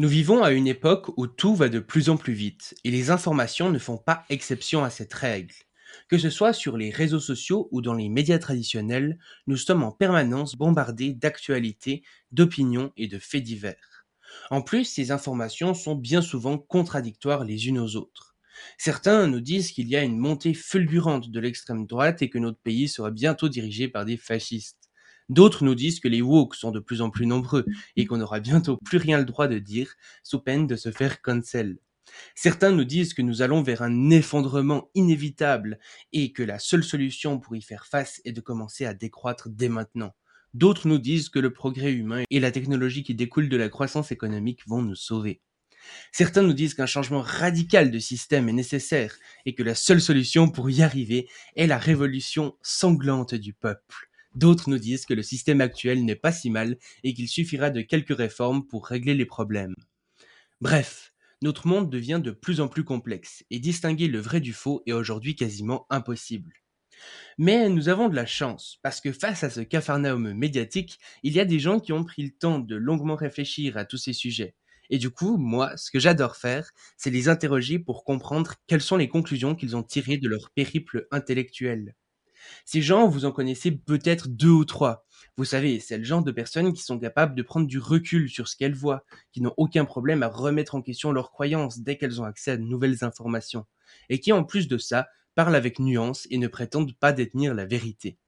Nous vivons à une époque où tout va de plus en plus vite et les informations ne font pas exception à cette règle. Que ce soit sur les réseaux sociaux ou dans les médias traditionnels, nous sommes en permanence bombardés d'actualités, d'opinions et de faits divers. En plus, ces informations sont bien souvent contradictoires les unes aux autres. Certains nous disent qu'il y a une montée fulgurante de l'extrême droite et que notre pays sera bientôt dirigé par des fascistes. D'autres nous disent que les woke sont de plus en plus nombreux et qu'on n'aura bientôt plus rien le droit de dire sous peine de se faire cancel. Certains nous disent que nous allons vers un effondrement inévitable et que la seule solution pour y faire face est de commencer à décroître dès maintenant. D'autres nous disent que le progrès humain et la technologie qui découle de la croissance économique vont nous sauver. Certains nous disent qu'un changement radical de système est nécessaire et que la seule solution pour y arriver est la révolution sanglante du peuple. D'autres nous disent que le système actuel n'est pas si mal et qu'il suffira de quelques réformes pour régler les problèmes. Bref, notre monde devient de plus en plus complexe et distinguer le vrai du faux est aujourd'hui quasiment impossible. Mais nous avons de la chance, parce que face à ce capharnaüm médiatique, il y a des gens qui ont pris le temps de longuement réfléchir à tous ces sujets. Et du coup, moi, ce que j'adore faire, c'est les interroger pour comprendre quelles sont les conclusions qu'ils ont tirées de leur périple intellectuel. Ces gens, vous en connaissez peut-être deux ou trois. Vous savez, c'est le genre de personnes qui sont capables de prendre du recul sur ce qu'elles voient, qui n'ont aucun problème à remettre en question leurs croyances dès qu'elles ont accès à de nouvelles informations, et qui en plus de ça, parlent avec nuance et ne prétendent pas détenir la vérité.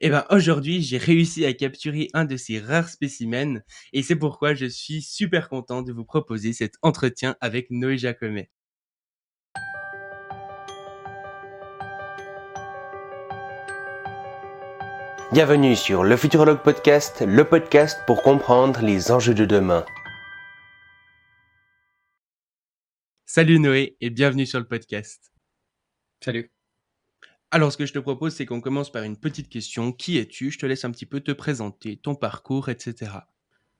Eh ben aujourd'hui, j'ai réussi à capturer un de ces rares spécimens et c'est pourquoi je suis super content de vous proposer cet entretien avec Noé Jacomet. Bienvenue sur le Futurologue Podcast, le podcast pour comprendre les enjeux de demain. Salut Noé et bienvenue sur le podcast. Salut. Alors ce que je te propose c'est qu'on commence par une petite question. Qui es-tu? Je te laisse un petit peu te présenter, ton parcours, etc.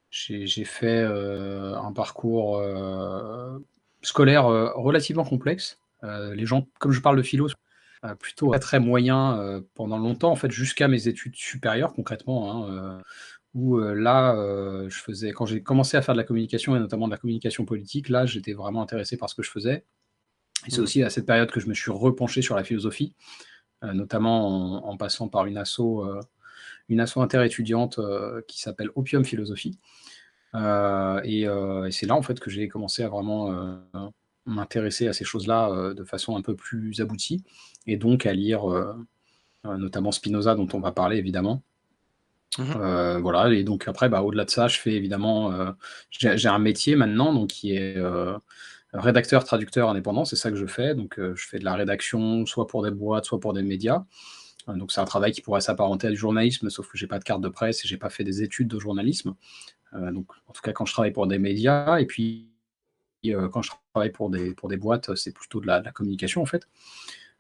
J'ai fait euh, un parcours euh, scolaire euh, relativement complexe. les gens, comme je parle de philo, plutôt très moyen euh, pendant longtemps, en fait, jusqu'à mes études supérieures concrètement. Hein, euh, où là, je faisais, quand j'ai commencé à faire de la communication et notamment de la communication politique, là, j'étais vraiment intéressé par ce que je faisais. Et c'est mmh. aussi à cette période que je me suis repenché sur la philosophie, notamment en, passant par une asso, une asso interétudiante qui s'appelle Opium Philosophie. et, et c'est là en fait que j'ai commencé à vraiment m'intéresser à ces choses-là euh, de façon un peu plus aboutie, et donc à lire euh, euh, notamment Spinoza, dont on va parler évidemment. Mmh voilà, et donc après, bah, au-delà de ça, je fais évidemment, j'ai un métier maintenant, donc qui est rédacteur, traducteur indépendant, c'est ça que je fais. Donc je fais de la rédaction, soit pour des boîtes, soit pour des médias. donc c'est un travail qui pourrait s'apparenter à du journalisme, sauf que j'ai pas de carte de presse et j'ai pas fait des études de journalisme. donc en tout cas quand je travaille pour des médias, et puis quand je travaille pour des, pour des boîtes, c'est plutôt de la, communication en fait.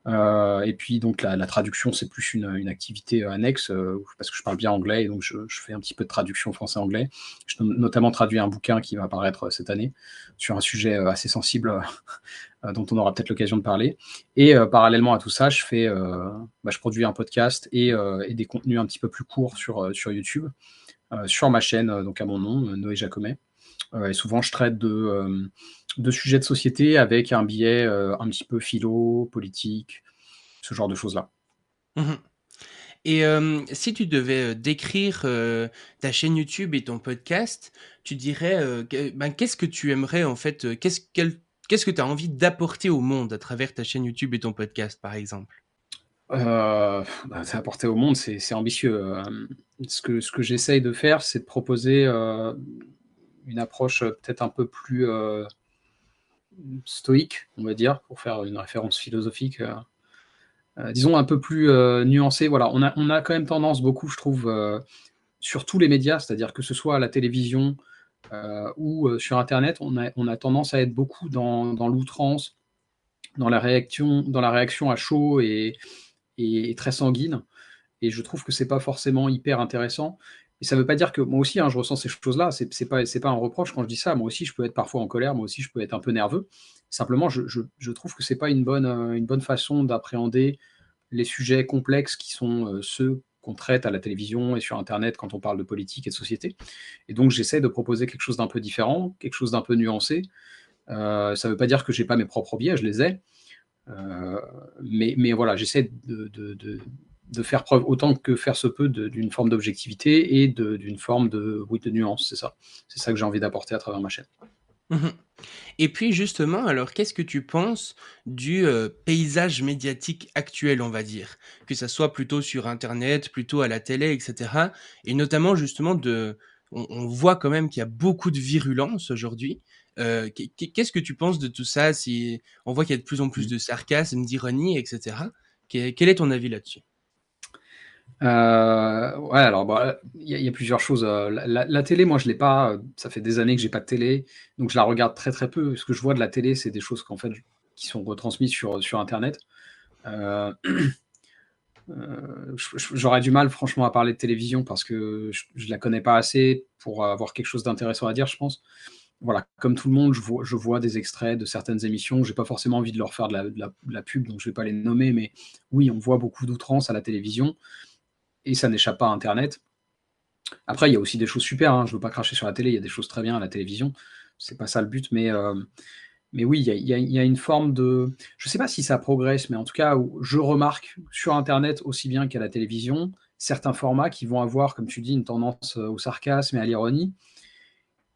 Euh, et puis donc la, traduction, c'est plus une, une, activité annexe, euh, parce que je parle bien anglais, et donc je, fais un petit peu de traduction français-anglais. Je notamment traduit un bouquin qui va apparaître cette année sur un sujet assez sensible dont on aura peut-être l'occasion de parler. Et parallèlement à tout ça, je fais, bah, je produis un podcast et, et, des contenus un petit peu plus courts sur, sur YouTube, sur ma chaîne, donc à mon nom, Noé Jacomet. Euh, et souvent, je traite de, euh, de, sujets de société avec un biais euh, un petit peu philo, politique, ce genre de choses-là. Mmh et si tu devais décrire ta chaîne YouTube et ton podcast, tu dirais ben, qu'est-ce que tu aimerais en fait, qu'est-ce que tu as envie d'apporter au monde à travers ta chaîne YouTube et ton podcast par exemple? Bah, apporter au monde, c'est ambitieux. ce que, ce que j'essaye de faire, c'est de proposer une approche euh, peut-être un peu plus euh, stoïque, on va dire, pour faire une référence philosophique. Euh, disons un peu plus nuancée. Voilà, on a, on quand même tendance beaucoup, je trouve, sur tous les médias, c'est-à-dire que ce soit à la télévision ou sur Internet, on a, tendance à être beaucoup dans, dans l'outrance, dans la réaction, dans la réaction à chaud et, et, très sanguine. Et je trouve que c'est pas forcément hyper intéressant. Et ça ne veut pas dire que moi aussi, hein, je ressens ces choses-là. Ce n'est pas, un reproche quand je dis ça. Moi aussi, je peux être parfois en colère. Moi aussi, je peux être un peu nerveux. Simplement, je, je, trouve que ce n'est pas une bonne, euh, une bonne façon d'appréhender les sujets complexes qui sont euh, ceux qu'on traite à la télévision et sur Internet quand on parle de politique et de société. Et donc j'essaie de proposer quelque chose d'un peu différent, quelque chose d'un peu nuancé. ça ne veut pas dire que j'ai pas mes propres biais, je les ai. mais, voilà, j'essaie de, faire preuve autant que faire se peut d'une forme d'objectivité et d'une forme de, oui, de nuance, c'est ça. C'est ça que j'ai envie d'apporter à travers ma chaîne. Mmh et puis justement, alors qu'est-ce que tu penses du, paysage médiatique actuel, on va dire? Que ça soit plutôt sur internet, plutôt à la télé et cetera et notamment justement de on voit quand même qu'il y a beaucoup de virulence aujourd'hui. qu'est-ce que tu penses de tout ça? Si on voit qu'il y a de plus en plus mmh. de sarcasme, d'ironie et cetera. quel est ton avis là-dessus? Euh, ouais, alors bah, il y, a plusieurs choses. Euh, la, télé, moi, je l'ai pas. Ça fait des années que j'ai pas de télé, donc je la regarde très très peu. Ce que je vois de la télé, c'est des choses fait qui sont retransmises sur sur Internet. Euh, j'aurais du mal, franchement, à parler de télévision parce que je, ne la connais pas assez pour avoir quelque chose d'intéressant à dire, je pense. Voilà, comme tout le monde, je vois, je vois des extraits de certaines émissions. J'ai pas forcément envie de leur faire de la, pub, donc je vais pas les nommer, mais oui, on voit beaucoup d'outrance à la télévision et ça n'échappe pas à Internet. Après, il y a aussi des choses super, hein. je ne veux pas cracher sur la télé, il y a des choses très bien à la télévision, c'est pas ça le but, mais, euh, mais oui, il y, a, une forme de... Je ne sais pas si ça progresse, mais en tout cas, je remarque sur Internet aussi bien qu'à la télévision, certains formats qui vont avoir, comme tu dis, une tendance euh, au sarcasme et à l'ironie.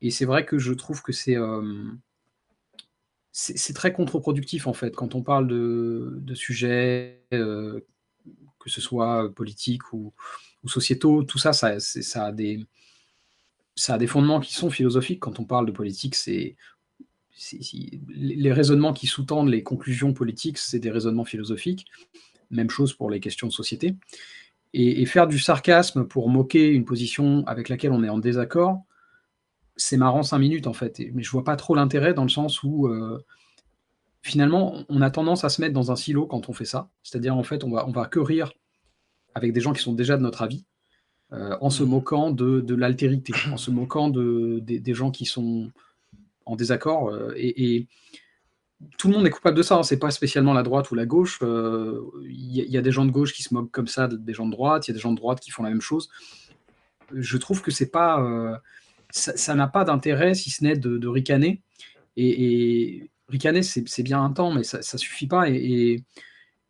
Et c'est vrai que je trouve que c'est... Euh, c'est très contre-productif en fait quand on parle de, sujets que ce soit politiques ou, sociétaux, tout ça, ça, a des, ça a des fondements qui sont philosophiques. Quand on parle de politique, c'est les raisonnements qui sous-tendent les conclusions politiques, c'est des raisonnements philosophiques. Même chose pour les questions de société. Et, faire du sarcasme pour moquer une position avec laquelle on est en désaccord, c'est marrant cinq minutes en fait. Mais je vois pas trop l'intérêt dans le sens où euh, finalement, on a tendance à se mettre dans un silo quand on fait ça. C'est-à-dire, en fait, on va, on va que rire avec des gens qui sont déjà de notre avis, euh, en se moquant de, l'altérité, en se moquant de, des gens qui sont en désaccord. Euh, et, tout le monde est coupable de ça. Hein. C'est pas spécialement la droite ou la gauche. Il euh, y, a des gens de gauche qui se moquent comme ça des gens de droite. Il y a des gens de droite qui font la même chose. Je trouve que c'est pas, ça n'a pas d'intérêt si ce n'est de, ricaner. et, ricaner, c'est bien un temps, mais ça, ne suffit pas. Et,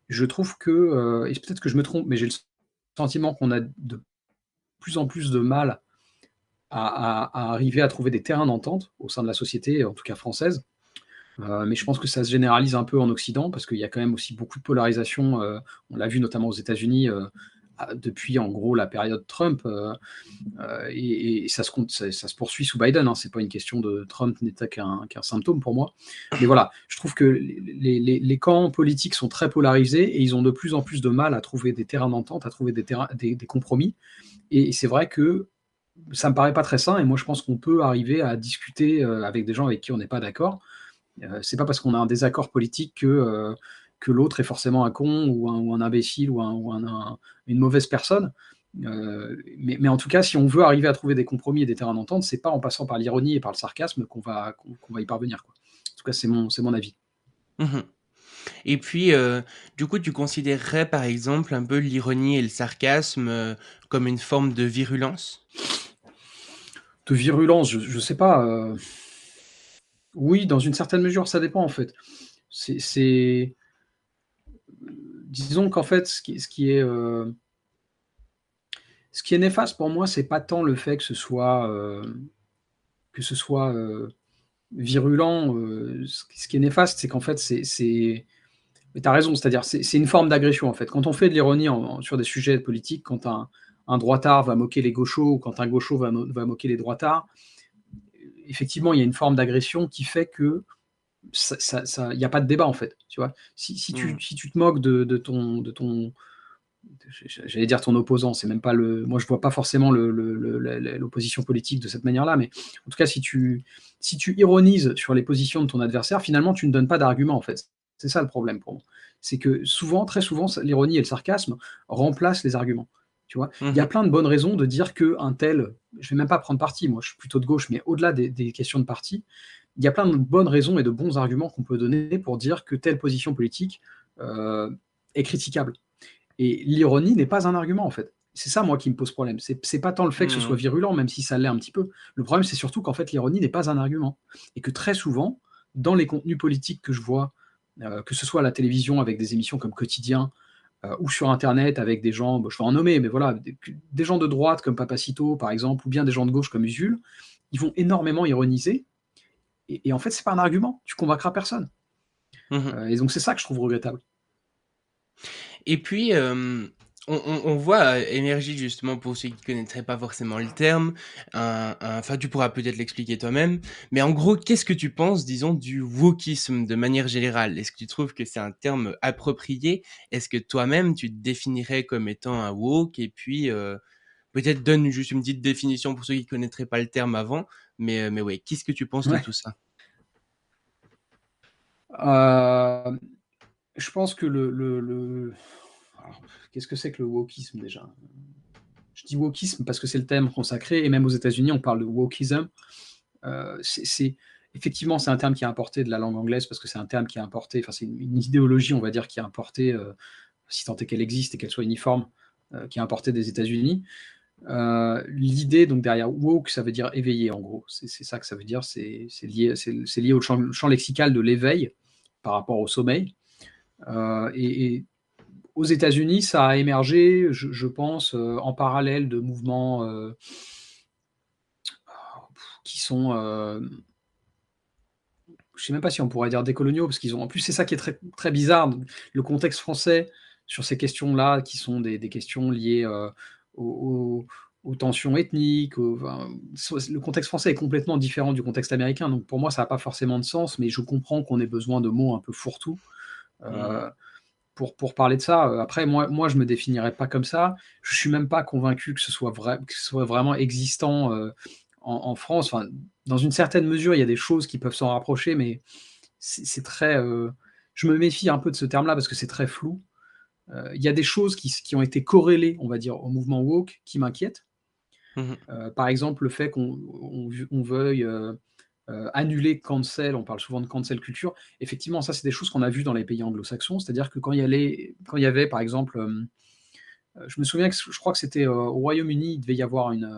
je trouve que, euh, et peut-être que je me trompe, mais j'ai le sentiment qu'on a de plus en plus de mal à, arriver à trouver des terrains d'entente au sein de la société, en tout cas française. Euh, mais je pense que ça se généralise un peu en Occident parce qu'il y a quand même aussi beaucoup de polarisation. Euh, on l'a vu notamment aux États-Unis depuis en gros la période Trump, euh, euh, et, ça, se, ça, se poursuit sous Biden. Hein. C'est pas une question de Trump n'était qu'un symptôme pour moi. Mais voilà, je trouve que les, camps politiques sont très polarisés et ils ont de plus en plus de mal à trouver des terrains d'entente, à trouver des, terrains, des, compromis. Et c'est vrai que ça me paraît pas très sain. Et moi, je pense qu'on peut arriver à discuter euh, avec des gens avec qui on n'est pas d'accord. c'est pas parce qu'on a un désaccord politique que que l'autre est forcément un con ou un, imbécile ou, une mauvaise personne. Euh, mais, en tout cas, si on veut arriver à trouver des compromis et des terrains d'entente, c'est pas en passant par l'ironie et par le sarcasme qu'on va, qu'on va y parvenir. Quoi. En tout cas, c'est mon, mon avis. Mmh et puis, euh, du coup, tu considérerais par exemple un peu l'ironie et le sarcasme euh, comme une forme de virulence? De virulence, je ne sais pas. Oui, dans une certaine mesure, ça dépend en fait. C'est disons qu'en fait, ce qui, ce qui est euh, ce qui est néfaste pour moi, c'est pas tant le fait que ce soit euh, que ce soit euh, virulent. ce qui est néfaste, c'est qu'en fait, c'est tu as raison, c'est-à-dire c'est une forme d'agression en fait. Quand on fait de l'ironie sur des sujets politiques, quand un, un droitard va moquer les gauchos ou quand un gaucho va, va moquer les droitards, effectivement, il y a une forme d'agression qui fait que il n'y a pas de débat en fait. Tu vois, si, tu, mmh. si tu te moques de, ton, de ton, j'allais dire ton opposant, c'est même pas le, moi je vois pas forcément l'opposition politique de cette manière-là, mais en tout cas si tu, si tu ironises sur les positions de ton adversaire, finalement tu ne donnes pas d'argument en fait. C'est ça le problème pour moi. C'est que souvent, très souvent, l'ironie et le sarcasme remplacent les arguments. Tu vois, il y a mmh plein de bonnes raisons de dire que un tel, je vais même pas prendre parti, moi je suis plutôt de gauche, mais au-delà des, des, questions de parti, il y a plein de bonnes raisons et de bons arguments qu'on peut donner pour dire que telle position politique euh, est critiquable. Et l'ironie n'est pas un argument, en fait. C'est ça, moi, qui me pose problème. C'est c'est pas tant le fait que ce soit Mmh. virulent, même si ça l'est un petit peu. Le problème, c'est surtout qu'en fait, l'ironie n'est pas un argument et que très souvent, dans les contenus politiques que je vois, heu, que ce soit à la télévision avec des émissions comme Quotidien, heu, ou sur internet avec des gens, je vais en nommer, mais voilà, des des gens de droite comme Papacito, par exemple, ou bien des gens de gauche comme Usul, ils vont énormément ironiser et et en fait, c'est pas un argument. Tu convaincras personne. Mmh mh. Heu et donc c'est ça que je trouve regrettable. Et puis, hem, on on on voit, heu, émerger justement pour ceux qui connaîtraient pas forcément le terme, enfin tu pourras peut-être l'expliquer toi-même, mais en gros, qu'est-ce que tu penses, disons, du wokisme de manière générale? Est-ce que tu trouves que c'est un terme approprié? Est-ce que toi-même tu te définirais comme étant un woke? Et puis, peut-être donne juste une petite définition pour ceux qui connaîtraient pas le terme avant, mais heu, mais ouais, qu'est-ce que tu penses de tout ça? Hem, je pense que le le qu'est-ce que c'est que le wokisme déjà? Je dis wokisme parce que c'est le terme consacré et même aux États-Unis, on parle de wokism. Heu, c'est effectivement, c'est un terme qui est importé de la langue anglaise parce que c'est un terme qui est importé, enfin, c'est une une idéologie, on va dire, qui est importée, si tant est qu'elle existe et qu'elle soit uniforme, qui est importée des États-Unis. Heu, l'idée donc derrière woke, ça veut dire éveillé en gros. C'est ça que ça veut dire, c'est lié au champ lexical de l'éveil par rapport au sommeil. Heu et aux États-Unis, ça a émergé, je pense, heu, en parallèle de mouvements, qui sont, je sais même pas si on pourrait dire décoloniaux, parce qu'ils ont en plus, c'est ça qui est très très bizarre, le contexte français sur ces questions-là, qui sont des questions liées, aux aux aux tensions ethniques, aux enfin, soit le contexte français est complètement différent du contexte américain, donc pour moi, ça a pas forcément de sens, mais je comprends qu'on ait besoin de mots un peu fourre-tout, Mmh heu, pour pour parler de ça. Après moi moi, je me définirais pas comme ça. Je suis même pas convaincu que ce soit vrai que ce soit vraiment existant, heu, en en France. Enfin, dans une certaine mesure, il y a des choses qui peuvent s'en rapprocher, mais c'est très, heu je me méfie un peu de ce terme-là parce que c'est très flou. Heu, il y a des choses qui ont été corrélées, on va dire, au mouvement woke qui m'inquiètent. Mmh mh. Heu, par exemple, le fait qu'on on v on veuille, heu, annuler cancel, on parle souvent de cancel culture. Effectivement, ça, c'est des choses qu'on a vues dans les pays anglo-saxons, c'est-à-dire que quand il y allait quand il y avait, par exemple, je me souviens que je crois que c'était, au Royaume-Uni, il devait y avoir une,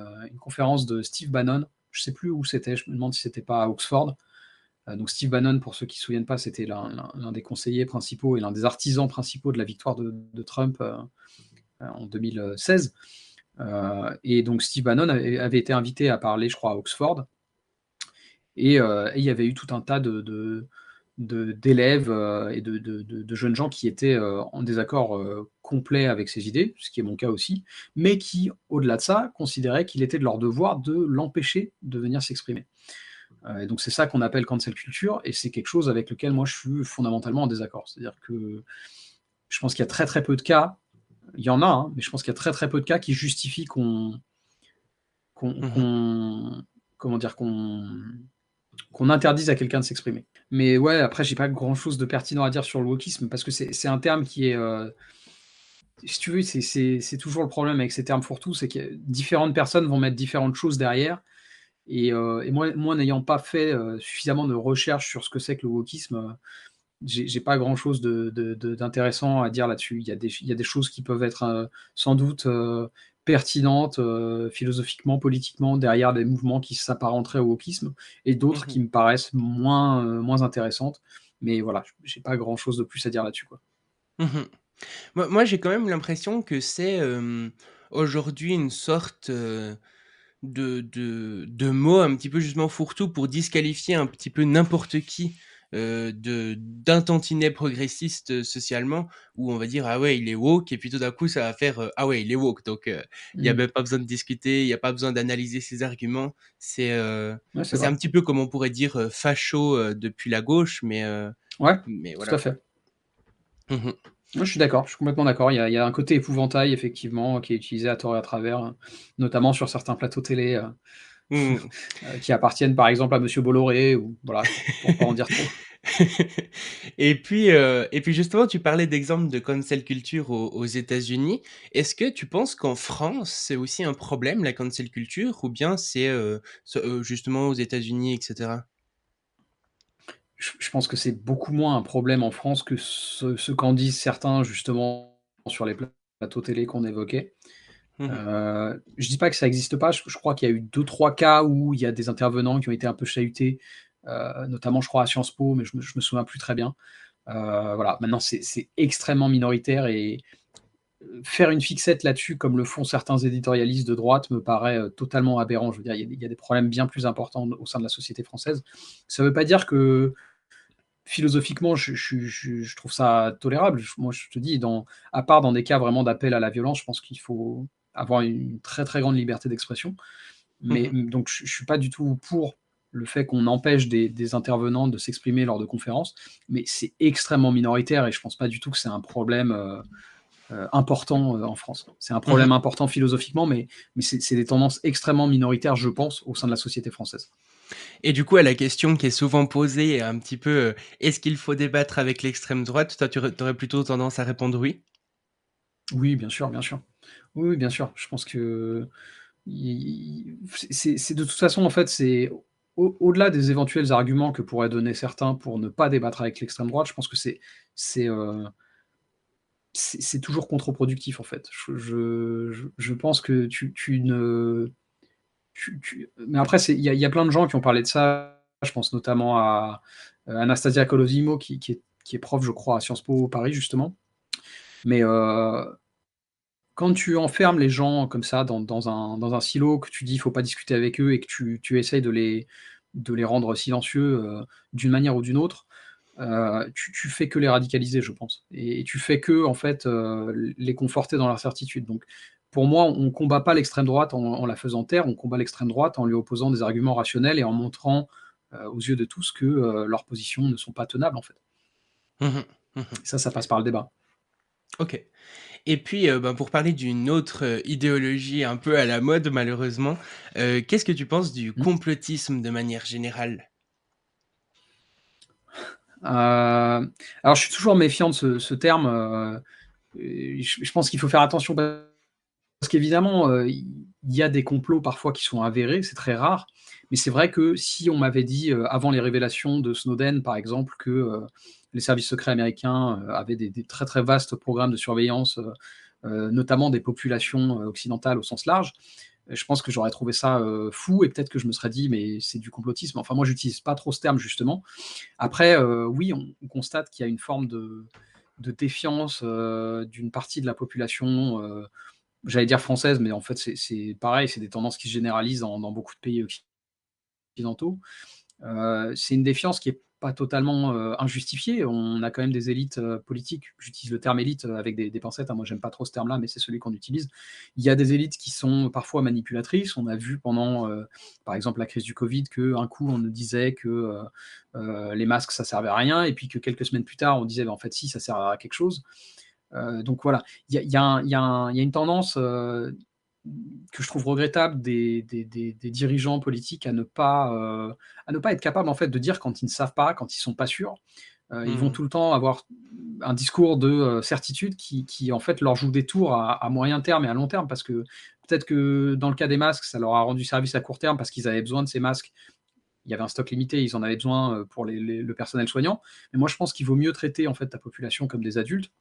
conférence de Steve Bannon. Je sais plus où c'était, je me demande si c'était pas à Oxford. Heu, donc Steve Bannon, pour ceux qui se souviennent pas, c'était l'un des conseillers principaux et l'un des artisans principaux de la victoire de Trump, heu heu, en 2016. Heu et donc Steve Bannon avait été invité à parler, je crois, à Oxford et il y avait eu tout un tas de d'élèves, et de jeunes gens qui étaient, en désaccord, complet avec ses idées, ce qui est mon cas aussi, mais qui, au-delà de ça, considéraient qu'il était de leur devoir de l'empêcher de venir s'exprimer. Heu et donc c'est ça qu'on appelle cancel culture et c'est quelque chose avec lequel moi je suis fondamentalement en désaccord. C'est-à-dire que je pense qu'il y a très, très peu de cas, il y en a, hein, mais je pense qu'il y a très, très peu de cas qui justifient qu'on qu'on Mmh comment dire? Qu'on qu'on interdise à quelqu'un de s'exprimer. Mais ouais, après, j'ai pas grand-chose de pertinent à dire sur le wokisme parce que c'est c'est un terme qui est, heu, si tu veux, c'est c'est c'est toujours le problème avec ces termes fourre-tout, c'est que différentes personnes vont mettre différentes choses derrière et et moi moi n'ayant pas fait, heu, suffisamment de recherches sur ce que c'est que le wokisme, heu, j'ai pas de de d'intéressant à dire là-dessus. Il y a des ch il y a des choses qui peuvent être, sans doute, pertinentes, philosophiquement, politiquement, derrière des mouvements qui s'apparenteraient au wokisme et d'autres Mmh qui me paraissent moins, intéressantes. Mais voilà, j'ai pas grand-chose de plus à dire là-dessus, quoi. Mmh mh. Moi moi, j'ai quand même l'impression que c'est, aujourd'hui une sorte, de de de mot un petit peu justement fourre-tout pour disqualifier un petit peu n'importe qui, de d'un tantinet progressiste, heu, socialement, où on va dire: «Ah ouais, il est woke» et puis tout d'un coup ça va faire, heu: «Ah ouais, il est woke» donc heu, il y a Mmh. même pas besoin de discuter, il y a pas besoin d'analyser ses arguments. C'est, Ouais, un petit peu comme on pourrait dire, facho, depuis la gauche, mais Ouais, mais tout à voilà fait. Mmh je suis d'accord, je suis complètement d'accord. Il y a il y a un côté épouvantail effectivement qui est utilisé à tort et à travers, notamment sur certains plateaux télé, heu Mmh mh. heu, qui appartiennent par exemple à monsieur Bolloré ou voilà, pour pas en dire trop. Et puis, heu et puis justement, tu parlais d'exemples de cancel culture aux aux États-Unis. Est-ce que tu penses qu'en France, c'est aussi un problème la cancel culture ou bien c'est, justement aux États-Unis et cetera? Je je pense que c'est beaucoup moins un problème en France que ce ce qu'en disent certains justement sur les plateaux télé qu'on évoquait. Je Euh, je dis pas que ça n'existe pas. Je, crois qu'il y a eu deux, trois cas où il y a des intervenants qui ont été un peu chahutés, euh, notamment, je crois, à Sciences Po, mais je me, me souviens plus très bien. Euh, voilà, maintenant, c'est extrêmement minoritaire et faire une fixette là-dessus, comme le font certains éditorialistes de droite, me paraît totalement aberrant. Je veux dire, il y, a, il y a des problèmes bien plus importants au sein de la société française. Ça ne veut pas dire que philosophiquement, je, trouve ça tolérable. Moi, je te dis, dans, à part dans des cas vraiment d'appel à la violence, je pense qu'il faut avoir une très très grande liberté d'expression. Mais mhm. donc, je, ne suis pas du tout pour le fait qu'on empêche des, intervenants de s'exprimer lors de conférences, mais c'est extrêmement minoritaire et je pense pas du tout que c'est un problème euh, euh, important euh, en France. C'est un problème mhm. important philosophiquement, mais, mais c'est des tendances extrêmement minoritaires, je pense, au sein de la société française. Et du coup, à la question qui est souvent posée, un petit peu, euh, est-ce qu'il faut débattre avec l'extrême droite Toi, tu aurais plutôt tendance à répondre oui? Oui, bien sûr, bien sûr. Oui, bien sûr. Je pense que c'est de toute façon, en fait, c'est au-delà des éventuels arguments que pourraient donner certains pour ne pas débattre avec l'extrême droite, je pense que c'est c'est euh, toujours contre-productif, en fait. Je, pense que tu, tu ne mais après, il y, a plein de gens qui ont parlé de ça. Je pense notamment à euh, Anastasia Colosimo, qui, est, prof, je crois, à Sciences Po Paris, justement. Mais euh, quand tu enfermes les gens comme ça dans, un, silo, que tu dis qu'il ne faut pas discuter avec eux et que tu, essayes de les, rendre silencieux euh, d'une manière ou d'une autre, tu, tu, fais que les radicaliser, je pense. Et, tu fais que, en fait, les conforter dans leur certitude. Donc, pour moi, on ne combat pas l'extrême droite en, la faisant taire, on combat l'extrême droite en lui opposant des arguments rationnels et en montrant euh, aux yeux de tous que euh, leurs positions ne sont pas tenables, en fait. Mmh mmh ça, ça passe par le débat. Ok. Et puis, euh, ben, pour parler d'une autre idéologie un peu à la mode, malheureusement, qu'est-ce que tu penses du mmh. complotisme de manière générale? Alors, je suis toujours méfiant de ce, terme. je, pense qu'il faut faire attention parce qu'évidemment, euh, il y a des complots parfois qui sont avérés, c'est très rare. Mais c'est vrai que si on m'avait dit, euh, avant les révélations de Snowden, par exemple, que euh, les services secrets américains avaient des, très très vastes programmes de surveillance, notamment des populations occidentales au sens large, je pense que j'aurais trouvé ça fou et peut-être que je me serais dit, mais c'est du complotisme. Enfin, moi, j'utilise pas trop ce terme, justement. Après, oui, on, constate qu'il y a une forme de, de défiance d'une partie de la population j'allais dire française, mais en fait, c'est pareil, c'est des tendances qui se généralisent dans, beaucoup de pays occidentaux. Euh, c'est une défiance qui n'est pas totalement euh, injustifiée. On a quand même des élites euh, politiques. J'utilise le terme élite avec des, pincettes. Hein. Moi, j'aime pas trop ce terme-là, mais c'est celui qu'on utilise. Il y a des élites qui sont parfois manipulatrices. On a vu pendant, par exemple, la crise du Covid, qu'un coup, on nous disait que les masques, ça servait à rien, et puis que quelques semaines plus tard, on disait, bah, en fait, si, ça sert à quelque chose. Euh, donc voilà, il y a, une tendance euh, que je trouve regrettable des, dirigeants politiques à ne pas euh, à ne pas être capables en fait de dire quand ils ne savent pas, quand ils sont pas sûrs. Ils vont mmh. tout le temps avoir un discours de certitude qui, en fait leur joue des tours à, moyen terme et à long terme parce que peut-être que dans le cas des masques, ça leur a rendu service à court terme parce qu'ils avaient besoin de ces masques. Il y avait un stock limité, ils en avaient besoin pour le personnel soignant. Mais moi, je pense qu'il vaut mieux traiter en fait ta population comme des adultes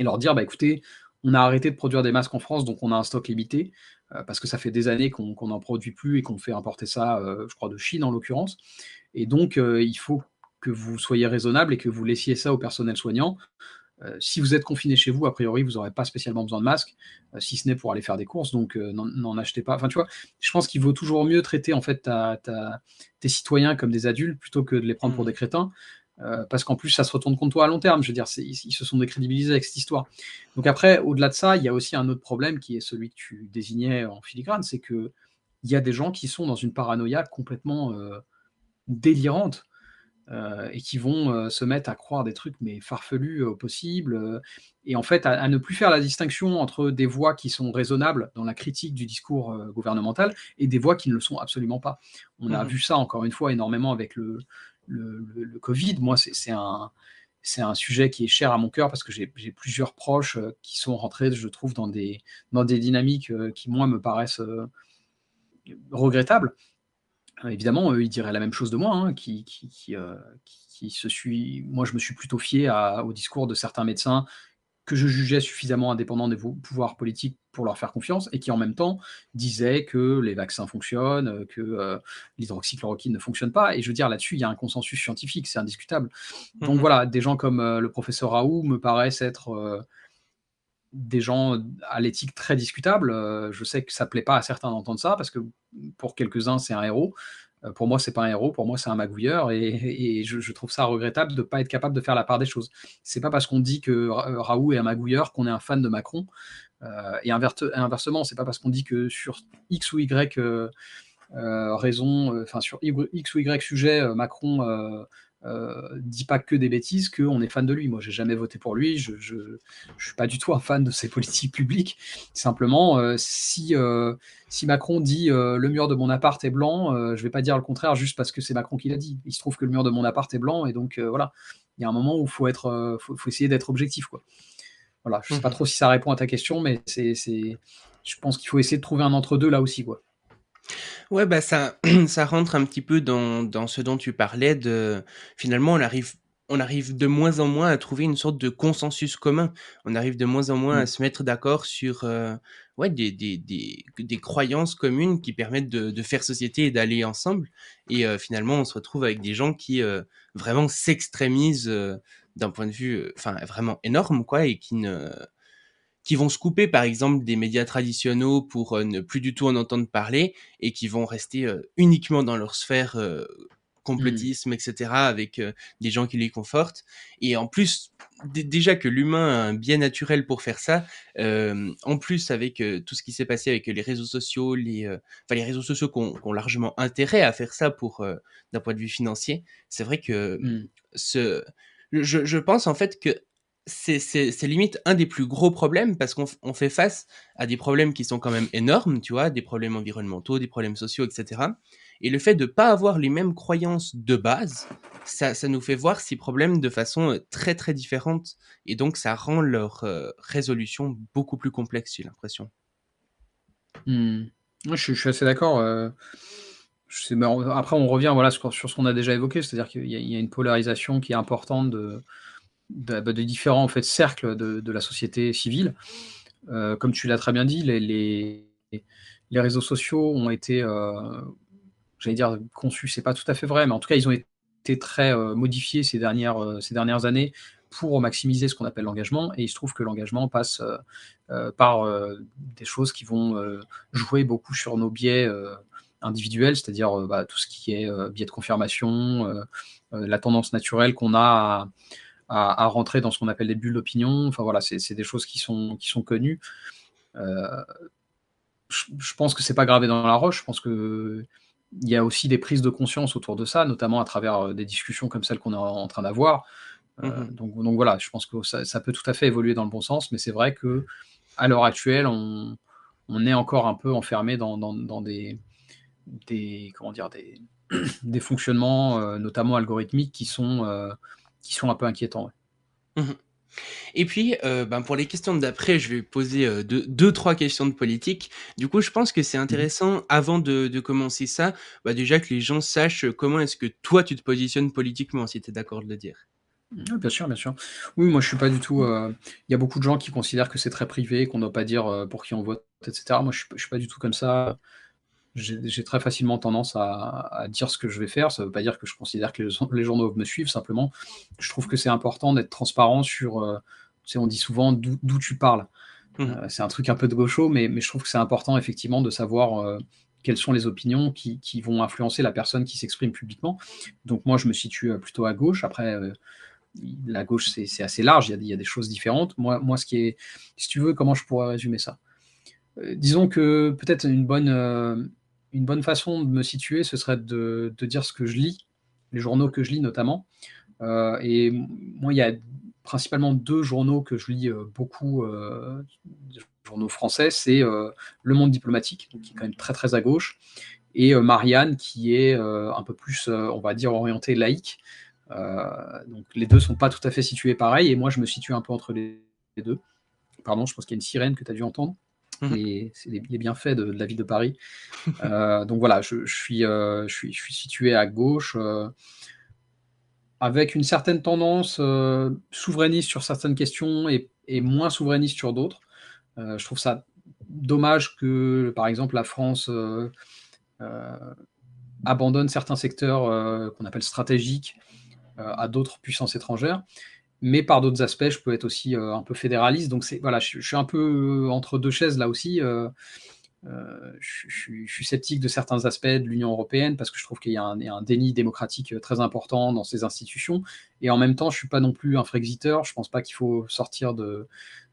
et leur dire bah écoutez, on a arrêté de produire des masques en France, donc on a un stock limité, euh, parce que ça fait des années qu'on n'en produit plus et qu'on fait importer ça, euh, je crois, de Chine en l'occurrence. Et donc, euh, il faut que vous soyez raisonnable et que vous laissiez ça au personnel soignant. Si vous êtes confiné chez vous, a priori, vous n'aurez pas spécialement besoin de masques, si ce n'est pour aller faire des courses, donc n'en achetez pas. Enfin, tu vois, je pense qu'il vaut toujours mieux traiter en fait tes citoyens comme des adultes plutôt que de les prendre pour mmh. des crétins. Euh, parce qu'en plus, ça se retourne contre toi à long terme. Je veux dire, ils, se sont décrédibilisés avec cette histoire. Donc après, au-delà de ça, il y a aussi un autre problème qui est celui que tu désignais en filigrane, c'est que il y a des gens qui sont dans une paranoïa complètement euh, délirante euh, et qui vont se mettre à croire des trucs mais farfelus au possible et en fait à, ne plus faire la distinction entre des voix qui sont raisonnables dans la critique du discours gouvernemental et des voix qui ne le sont absolument pas. On a mmh vu ça encore une fois énormément avec le, le, Covid, moi, c'est un, un sujet qui est cher à mon cœur parce que j'ai plusieurs proches euh, qui sont rentrés, je trouve, dans des, dans des dynamiques euh, qui, moi, me paraissent euh, regrettables. Évidemment, eux, ils diraient la même chose de moi, hein, qui, qui, qui, se suis... Moi, je me suis plutôt fié au discours de certains médecins que je jugeais suffisamment indépendants des pouvoirs politiques pour leur faire confiance, et qui en même temps disaient que les vaccins fonctionnent, que euh, l'hydroxychloroquine ne fonctionne pas. Et je veux dire, là-dessus, il y a un consensus scientifique, c'est indiscutable. Donc mhm. voilà, des gens comme euh, le professeur Raoult me paraissent être euh, des gens à l'éthique très discutable. je sais que ça plaît pas à certains d'entendre ça, parce que pour quelques-uns, c'est un héros. Euh, pour moi, c'est pas un héros, pour moi, c'est un magouilleur, et, je, trouve ça regrettable de ne pas être capable de faire la part des choses. C'est pas parce qu'on dit que euh, Raoult est un magouilleur qu'on est un fan de Macron, euh, et inversement, c'est pas parce qu'on dit que sur X ou Y raison, enfin sur X ou Y sujet, Macron euh, dit pas que des bêtises qu'on est fan de lui. Moi, j'ai jamais voté pour lui. Je, je, suis pas du tout un fan de ses politiques publiques. Simplement, euh, si euh, si Macron dit le mur de mon appart est blanc, je vais pas dire le contraire juste parce que c'est Macron qui l'a dit. Il se trouve que le mur de mon appart est blanc et donc voilà. Il y a un moment où faut être, faut, essayer d'être objectif quoi. Voilà. Je sais pas mhm. trop si ça répond à ta question, mais c'est, je pense qu'il faut essayer de trouver un entre deux là aussi quoi. Ouais, bah ça, ça rentre un petit peu dans, dans ce dont tu parlais de finalement on arrive on arrive de moins en moins à trouver une sorte de consensus commun. On arrive de moins en moins à mmh. se mettre d'accord sur euh, ouais, des, des, des, des, croyances communes qui permettent de, de faire société et d'aller ensemble. Et euh, finalement, on se retrouve avec des gens qui euh, vraiment s'extrémisent d'un point de vue enfin vraiment énorme, quoi, et qui ne qui vont se couper par exemple des médias traditionnels pour euh, ne plus du tout en entendre parler et qui vont rester euh, uniquement dans leur sphère euh, complotisme, etc., avec des gens qui les confortent. Et en plus, déjà que l'humain a un bien naturel pour faire ça, en plus avec tout ce qui s'est passé avec les réseaux sociaux, les, enfin les réseaux sociaux qui ont, largement intérêt à faire ça pour d'un point de vue financier, c'est vrai que mmh. ce, je, je pense en fait que c'est limite un des plus gros problèmes parce qu'on fait face à des problèmes qui sont quand même énormes, tu vois, des problèmes environnementaux, des problèmes sociaux, etc. Et le fait de ne pas avoir les mêmes croyances de base, ça, nous fait voir ces problèmes de façon euh, très très différente. Et donc ça rend leur euh, résolution beaucoup plus complexe, j'ai l'impression. Mmh. Je, suis assez d'accord. Euh, après, on revient voilà, sur, ce qu'on a déjà évoqué, c'est-à-dire qu'il y, a une polarisation qui est importante de bah, de, différents en fait, cercles de, la société civile. Euh, comme tu l'as très bien dit, les, les, réseaux sociaux ont été, euh, j'allais dire conçus, c'est pas tout à fait vrai, mais en tout cas, ils ont été très euh, modifiés ces dernières, ces dernières années pour maximiser ce qu'on appelle l'engagement. Et il se trouve que l'engagement passe par des choses qui vont jouer beaucoup sur nos biais individuels, c'est-à-dire bah, tout ce qui est biais de confirmation, la tendance naturelle qu'on a à à, rentrer dans ce qu'on appelle les bulles d'opinion. Enfin voilà, c'est des choses qui sont, qui sont connues. Euh, je, pense que c'est pas gravé dans la roche. Je pense que il y a aussi des prises de conscience autour de ça, notamment à travers euh, des discussions comme celles qu'on est en train d'avoir. Euh, mhm. donc, donc, voilà, je pense que ça, peut tout à fait évoluer dans le bon sens, mais c'est vrai que à l'heure actuelle, on, on, est encore un peu enfermé dans, dans, des, des, comment dire, des, des fonctionnements, notamment algorithmiques, qui sont qui sont un peu inquiétants. Mmh Et puis, euh, ben pour les questions d'après, je vais poser euh, deux, trois questions de politique. Du coup, je pense que c'est mmh intéressant, avant de, commencer ça, bah déjà que les gens sachent comment est-ce que toi, tu te positionnes politiquement, si tu es d'accord de le dire. bien sûr, bien sûr. Oui, moi, je suis pas du tout. Euh, il y a beaucoup de gens qui considèrent que c'est très privé, qu'on ne doit pas dire pour qui on vote, etc. Moi, je ne suis pas du tout comme ça j'ai très facilement tendance à, dire ce que je vais faire. Ça ne veut pas dire que je considère que les, doivent me suivre. Simplement, je trouve que c'est important d'être transparent sur. Euh, tu sais, on dit souvent d'où tu parles. Mmh. Euh, c'est un truc un peu de gaucho, mais, mais je trouve que c'est important effectivement de savoir euh, quelles sont les opinions qui, qui, vont influencer la personne qui s'exprime publiquement. Donc moi, je me situe plutôt à gauche. Après, la gauche, c'est assez large. Il y, a, il y, a, des choses différentes. Moi, moi, ce qui est, si tu veux, comment je pourrais résumer ça? Disons que peut-être une bonne une bonne façon de me situer, ce serait de, dire ce que je lis, les journaux que je lis notamment. Euh, et moi, il y a principalement deux journaux que je lis euh, beaucoup, euh, journaux français, c'est Le Monde diplomatique, qui est quand même très très à gauche, et Marianne, qui est un peu plus, on va dire, orienté laïque. donc les deux sont pas tout à fait situés pareil, et moi je me situe un peu entre les deux. Pardon, je pense qu'il y a une sirène que tu as dû entendre. Mmh. c'est les, bienfaits de, la ville de Paris. Euh, donc voilà, je, suis, euh, je, suis, je, suis, situé à gauche, euh, avec une certaine tendance souverainiste sur certaines questions et, moins souverainiste sur d'autres. je trouve ça dommage que, par exemple, la France abandonne certains secteurs qu'on appelle stratégiques à d'autres puissances étrangères mais par d'autres aspects, je peux être aussi un peu fédéraliste. Donc c'est voilà, je, suis un peu entre deux chaises là aussi. Euh, je, suis sceptique de certains aspects de l'Union européenne parce que je trouve qu'il y, a un déni démocratique très important dans ces institutions. Et en même temps, je suis pas non plus un Frexiteur. Je pense pas qu'il faut sortir de,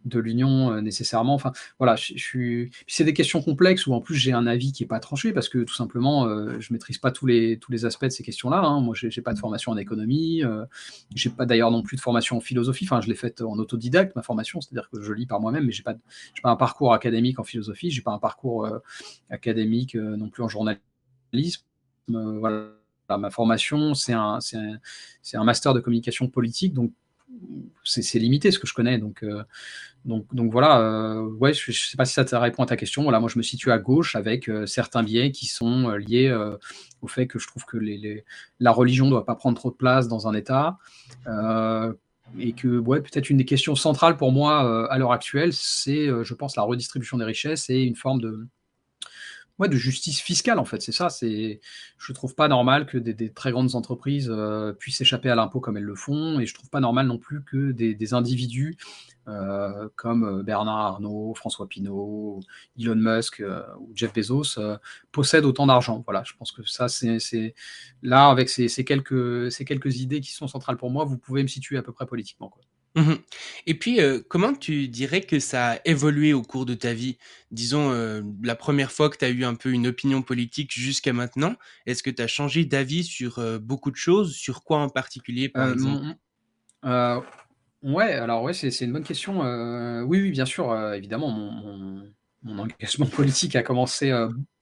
de l'Union euh, nécessairement. Enfin, voilà, je, suis. C'est des questions complexes où en plus j'ai un avis qui est pas tranché parce que tout simplement, euh, je maîtrise pas tous les tous les aspects de ces questions-là. Hein. Moi, j'ai pas de formation en économie. Euh, j'ai pas d'ailleurs non plus de formation en philosophie. Enfin, je l'ai faite en autodidacte ma formation, c'est-à-dire que je lis par moi-même, mais j'ai pas pas un parcours académique en philosophie. J'ai pas un parcours académique non plus en journalisme. voilà ma formation, c'est un, un, un, master de communication politique, donc c'est limité ce que je connais. Donc, euh, donc, donc voilà, euh, ouais, je ne sais pas si ça répond à ta question. Voilà, moi je me situe à gauche avec euh, certains biais qui sont liés au fait que je trouve que la religion ne doit pas prendre trop de place dans un État. et que ouais, peut-être une des questions centrales pour moi à l'heure actuelle, c'est, je pense, la redistribution des richesses et une forme de, ouais, de justice fiscale en fait. C'est ça. C'est, je trouve pas normal que des, très grandes entreprises euh, puissent échapper à l'impôt comme elles le font, et je trouve pas normal non plus que des, individus euh, comme euh, Bernard Arnault, François Pinault, Elon Musk ou Jeff Bezos possèdent autant d'argent. Voilà, je pense que ça, c'est, là avec ces, quelques idées qui sont centrales pour moi, vous pouvez me situer à peu près politiquement. Mmh Et puis, euh, comment tu dirais que ça a évolué au cours de ta vie? Disons, euh, la première fois que tu as eu un peu une opinion politique jusqu'à maintenant, est-ce que tu as changé d'avis sur, euh, beaucoup de choses? Sur quoi en particulier, par exemple? ouais, alors ouais, c'est une bonne question. oui, oui, bien sûr, évidemment, mon mon engagement politique a commencé,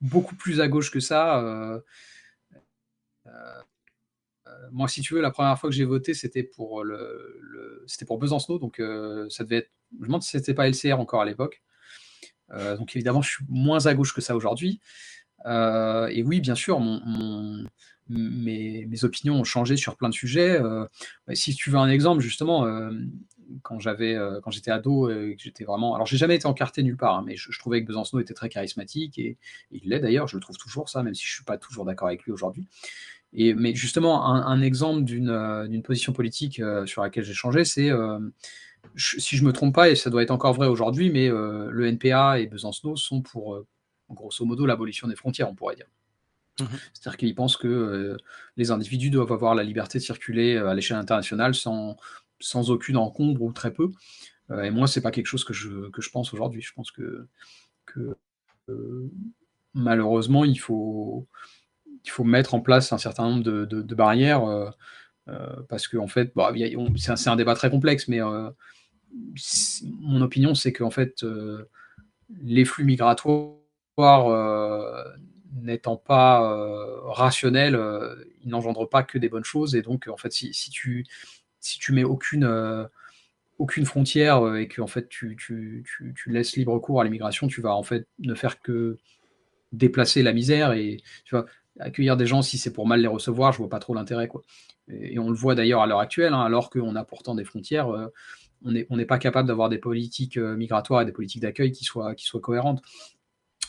beaucoup plus à gauche que ça, moi, si tu veux, la première fois que j'ai voté, c'était pour le, c'était pour Besancenot, donc euh, ça devait être. Je me demande si c'était pas LCR encore à l'époque. Euh, donc évidemment, je suis moins à gauche que ça aujourd'hui. Euh, et oui, bien sûr, mes, opinions ont changé sur plein de sujets. si tu veux un exemple, justement, quand j'étais ado j'étais vraiment, alors j'ai jamais été encarté nulle part, hein, mais je, trouvais que Besancenot était très charismatique et, il l'est d'ailleurs. Je le trouve toujours ça, même si je suis pas toujours d'accord avec lui aujourd'hui mais justement, un, exemple euh, d'une position politique euh, sur laquelle j'ai changé, c'est, euh, si je ne me trompe pas, et ça doit être encore vrai aujourd'hui, mais le NPA et Besancenot sont pour, grosso modo, l'abolition des frontières, on pourrait dire. Mmh C'est-à-dire qu'ils pensent que les individus doivent avoir la liberté de circuler à l'échelle internationale sans, sans aucune encombre ou très peu. et moi, c'est pas quelque chose que je, que je pense aujourd'hui. Je pense que, que malheureusement, il faut, il faut mettre en place un certain nombre de, barrières euh, euh, parce que en fait, c'est un, débat très complexe, mais euh, mon opinion, c'est qu'en fait, les flux migratoires n'étant pas rationnels, ils n'engendrent pas que des bonnes choses. Et donc, en fait, si, tu, si tu mets aucune, aucune frontière et que en fait, tu, tu, laisses libre cours à l'immigration, tu vas en fait ne faire que déplacer la misère. Et tu vois, accueillir des gens, si c'est pour mal les recevoir, je vois pas trop l'intérêt. quoi. Et, on le voit d'ailleurs à l'heure actuelle, hein, alors qu'on a pourtant des frontières, euh, on n'est pas capable d'avoir des politiques euh, migratoires et des politiques d'accueil qui soient, qui soient cohérentes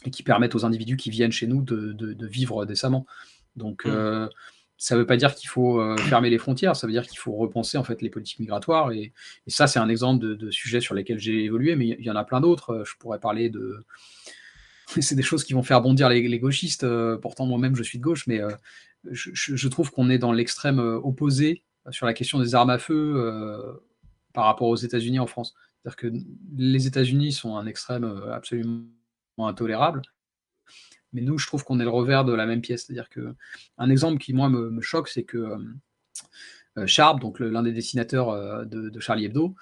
et qui permettent aux individus qui viennent chez nous de, vivre décemment. Donc, mmh. euh, ça ne veut pas dire qu'il faut fermer les frontières, ça veut dire qu'il faut repenser en fait les politiques migratoires. Et, ça, c'est un exemple de, de sujets sur lesquels j'ai évolué, mais il y en a plein d'autres. Je pourrais parler de c'est des choses qui vont faire bondir les, gauchistes. Euh, pourtant, moi-même, je suis de gauche, mais euh, je, trouve qu'on est dans l'extrême euh, opposé sur la question des armes à feu par rapport aux États-Unis en France. C'est-à-dire que les États-Unis sont un extrême absolument intolérable. Mais nous, je trouve qu'on est le revers de la même pièce. C'est-à-dire que un exemple qui, moi, me, choque, c'est que Sharp, donc l'un des dessinateurs de, Charlie Hebdo,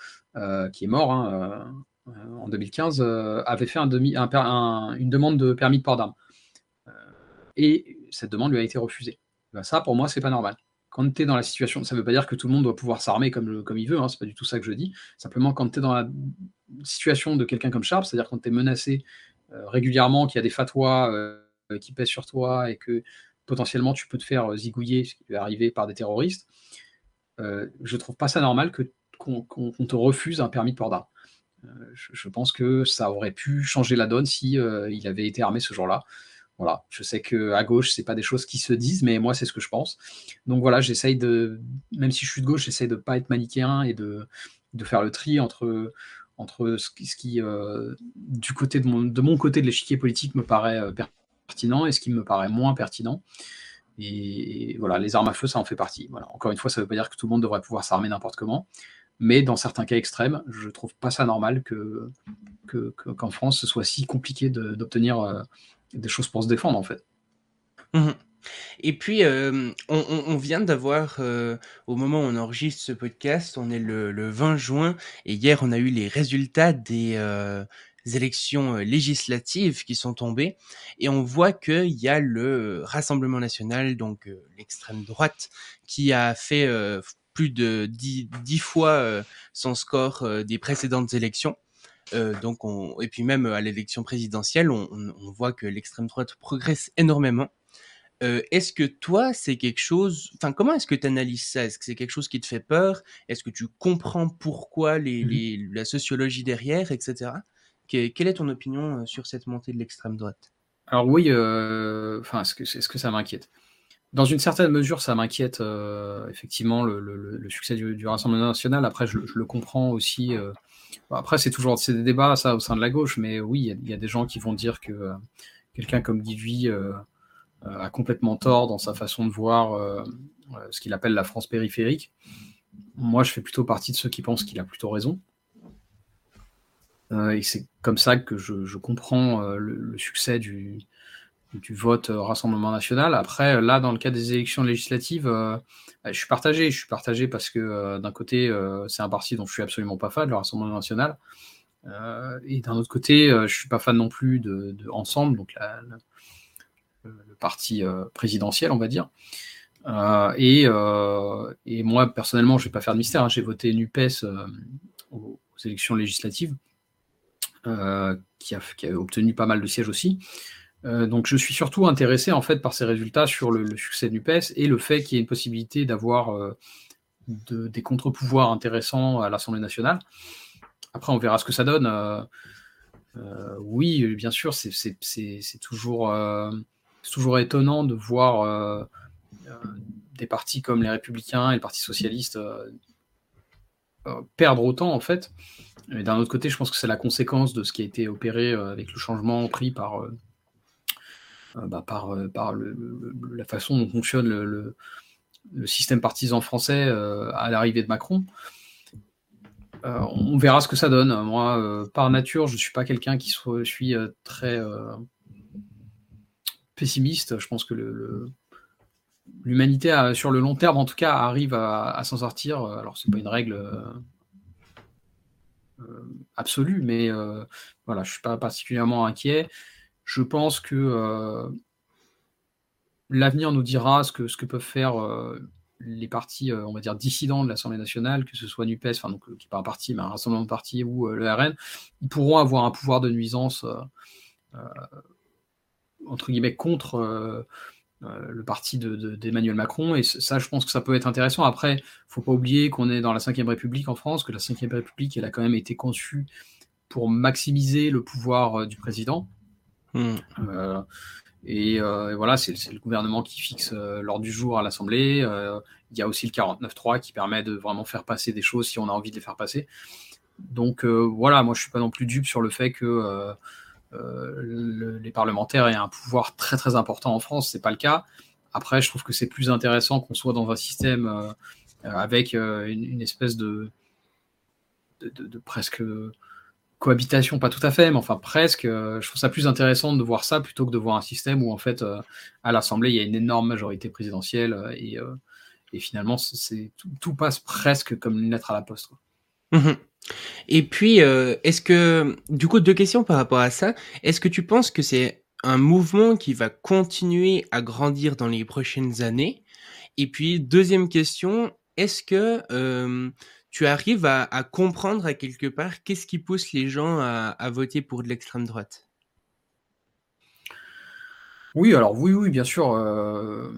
qui est mort, hein, euh, en 2015, euh, avait fait une demande de permis de port d'armes. Euh, et cette demande lui a été refusée. Ben, ça, pour moi, c'est pas normal quand tu es dans la situation, ça ne veut pas dire que tout le monde doit pouvoir s'armer comme, il veut, hein, c'est pas du tout ça que je dis. Simplement, quand tu es dans la situation de quelqu'un comme Sharp, c'est-à-dire quand tu es menacé régulièrement, qu'il y a des fatwas qui pèsent sur toi et que potentiellement tu peux te faire zigouiller, ce qui peut arriver par des terroristes, je trouve pas ça normal qu'on te refuse un permis de port d'armes. Je, pense que ça aurait pu changer la donne si il avait été armé ce jour-là. Voilà, je sais que à gauche, c'est pas des choses qui se disent, mais moi, c'est ce que je pense. Donc voilà, j'essaye de, même si je suis de gauche, j'essaye de pas être manichéen et de, de faire le tri entre, entre ce qui, qui du côté de mon, de mon côté de l'échiquier politique me paraît pertinent et ce qui me paraît moins pertinent. Et, voilà, les armes à feu, ça en fait partie. Voilà. Encore une fois, ça ne veut pas dire que tout le monde devrait pouvoir s'armer n'importe comment, mais dans certains cas extrêmes, je trouve pas ça normal que, qu'en France, ce soit si compliqué d'obtenir des choses pour se défendre, en fait. Mmh et puis, euh, on, vient d'avoir, euh, au moment où on enregistre ce podcast, on est le, 20 juin, et hier, on a eu les résultats des euh, élections législatives qui sont tombées, et on voit qu'il y a le Rassemblement national, donc l'extrême droite, qui a fait plus de 10, fois son score des précédentes élections. Euh, donc on, et puis même à l'élection présidentielle, on, on, voit que l'extrême droite progresse énormément. Euh, est-ce que toi, c'est quelque chose, enfin, comment est-ce que tu analyses ça? Est-ce que c'est quelque chose qui te fait peur? Est-ce que tu comprends pourquoi les, mmh les, la sociologie derrière, etc. quelle est ton opinion euh, sur cette montée de l'extrême droite? Alors oui, euh, enfin, est-ce que, est-ce que ça m'inquiète? Dans une certaine mesure, ça m'inquiète effectivement le, succès du, Rassemblement national. Après, je, le comprends aussi après, c'est toujours des débats ça au sein de la gauche, mais oui, il y, a des gens qui vont dire que euh, quelqu'un comme Guy euh, euh, a complètement tort dans sa façon de voir ce qu'il appelle la France périphérique. Moi, je fais plutôt partie de ceux qui pensent qu'il a plutôt raison. et c'est comme ça que je, comprends le, succès du, du vote euh, Rassemblement national. Après, là, dans le cas des élections législatives, euh, bah, je suis partagé. Je suis partagé parce que euh, d'un côté, c'est un parti dont je suis absolument pas fan, le Rassemblement national. et d'un autre côté, je suis pas fan non plus de, Ensemble, donc le, parti présidentiel, on va dire. Et, et, moi, personnellement, je vais pas faire de mystère. Hein. J'ai voté NUPES aux, élections législatives, qui a, qui, a, obtenu pas mal de sièges aussi. Euh, donc je suis surtout intéressé en fait par ces résultats sur le, succès du PES et le fait qu'il y ait une possibilité d'avoir euh, des contre-pouvoirs intéressants à l'Assemblée nationale. Après, on verra ce que ça donne. Euh, oui, bien sûr, c'est toujours, toujours étonnant de voir des partis comme les Républicains et le Parti socialiste perdre autant en fait. D'un autre côté, je pense que c'est la conséquence de ce qui a été opéré avec le changement pris par bah, par, euh, par la façon dont fonctionne le, système partisan français euh, à l'arrivée de Macron. on verra ce que ça donne. Moi, par nature, je ne suis pas quelqu'un qui soit, suis très pessimiste. Je pense que l'humanité, sur le long terme, en tout cas, arrive à, s'en sortir. Alors, c'est pas une règle absolue, mais voilà, je suis pas particulièrement inquiet je pense que euh, l'avenir nous dira ce que, peuvent faire euh, les partis, euh, on va dire, dissidents de l'Assemblée nationale, que ce soit NUPES, enfin, donc, qui n'est pas un parti, mais un rassemblement de partis, ou le RN, ils pourront avoir un pouvoir de nuisance, entre guillemets, contre le parti d'Emmanuel Macron. Et ça, je pense que ça peut être intéressant. Après, il ne faut pas oublier qu'on est dans la Ve République en France, que la Ve République, elle a quand même été conçue pour maximiser le pouvoir du président. Hmm. Euh, et, euh, voilà, c'est le gouvernement qui fixe euh, l'ordre du jour à l'Assemblée. il y a aussi le 49.3 qui permet de vraiment faire passer des choses si on a envie de les faire passer. Donc voilà, moi je suis pas non plus dupe sur le fait que les parlementaires aient un pouvoir très très important en France. C'est pas le cas. Après, je trouve que c'est plus intéressant qu'on soit dans un système avec une, espèce de, de presque cohabitation, pas tout à fait, mais enfin presque. Euh, je trouve ça plus intéressant de voir ça plutôt que de voir un système où en fait euh, à l'Assemblée il y a une énorme majorité présidentielle euh, et, finalement c'est tout, passe presque comme une lettre à la poste. Mmh et puis est-ce que du coup deux questions par rapport à ça. Est-ce que tu penses que c'est un mouvement qui va continuer à grandir dans les prochaines années? Et puis deuxième question, est-ce que tu arrives à, comprendre à quelque part qu'est-ce qui pousse les gens à, voter pour de l'extrême droite? Oui, alors oui, oui, bien sûr. Euh,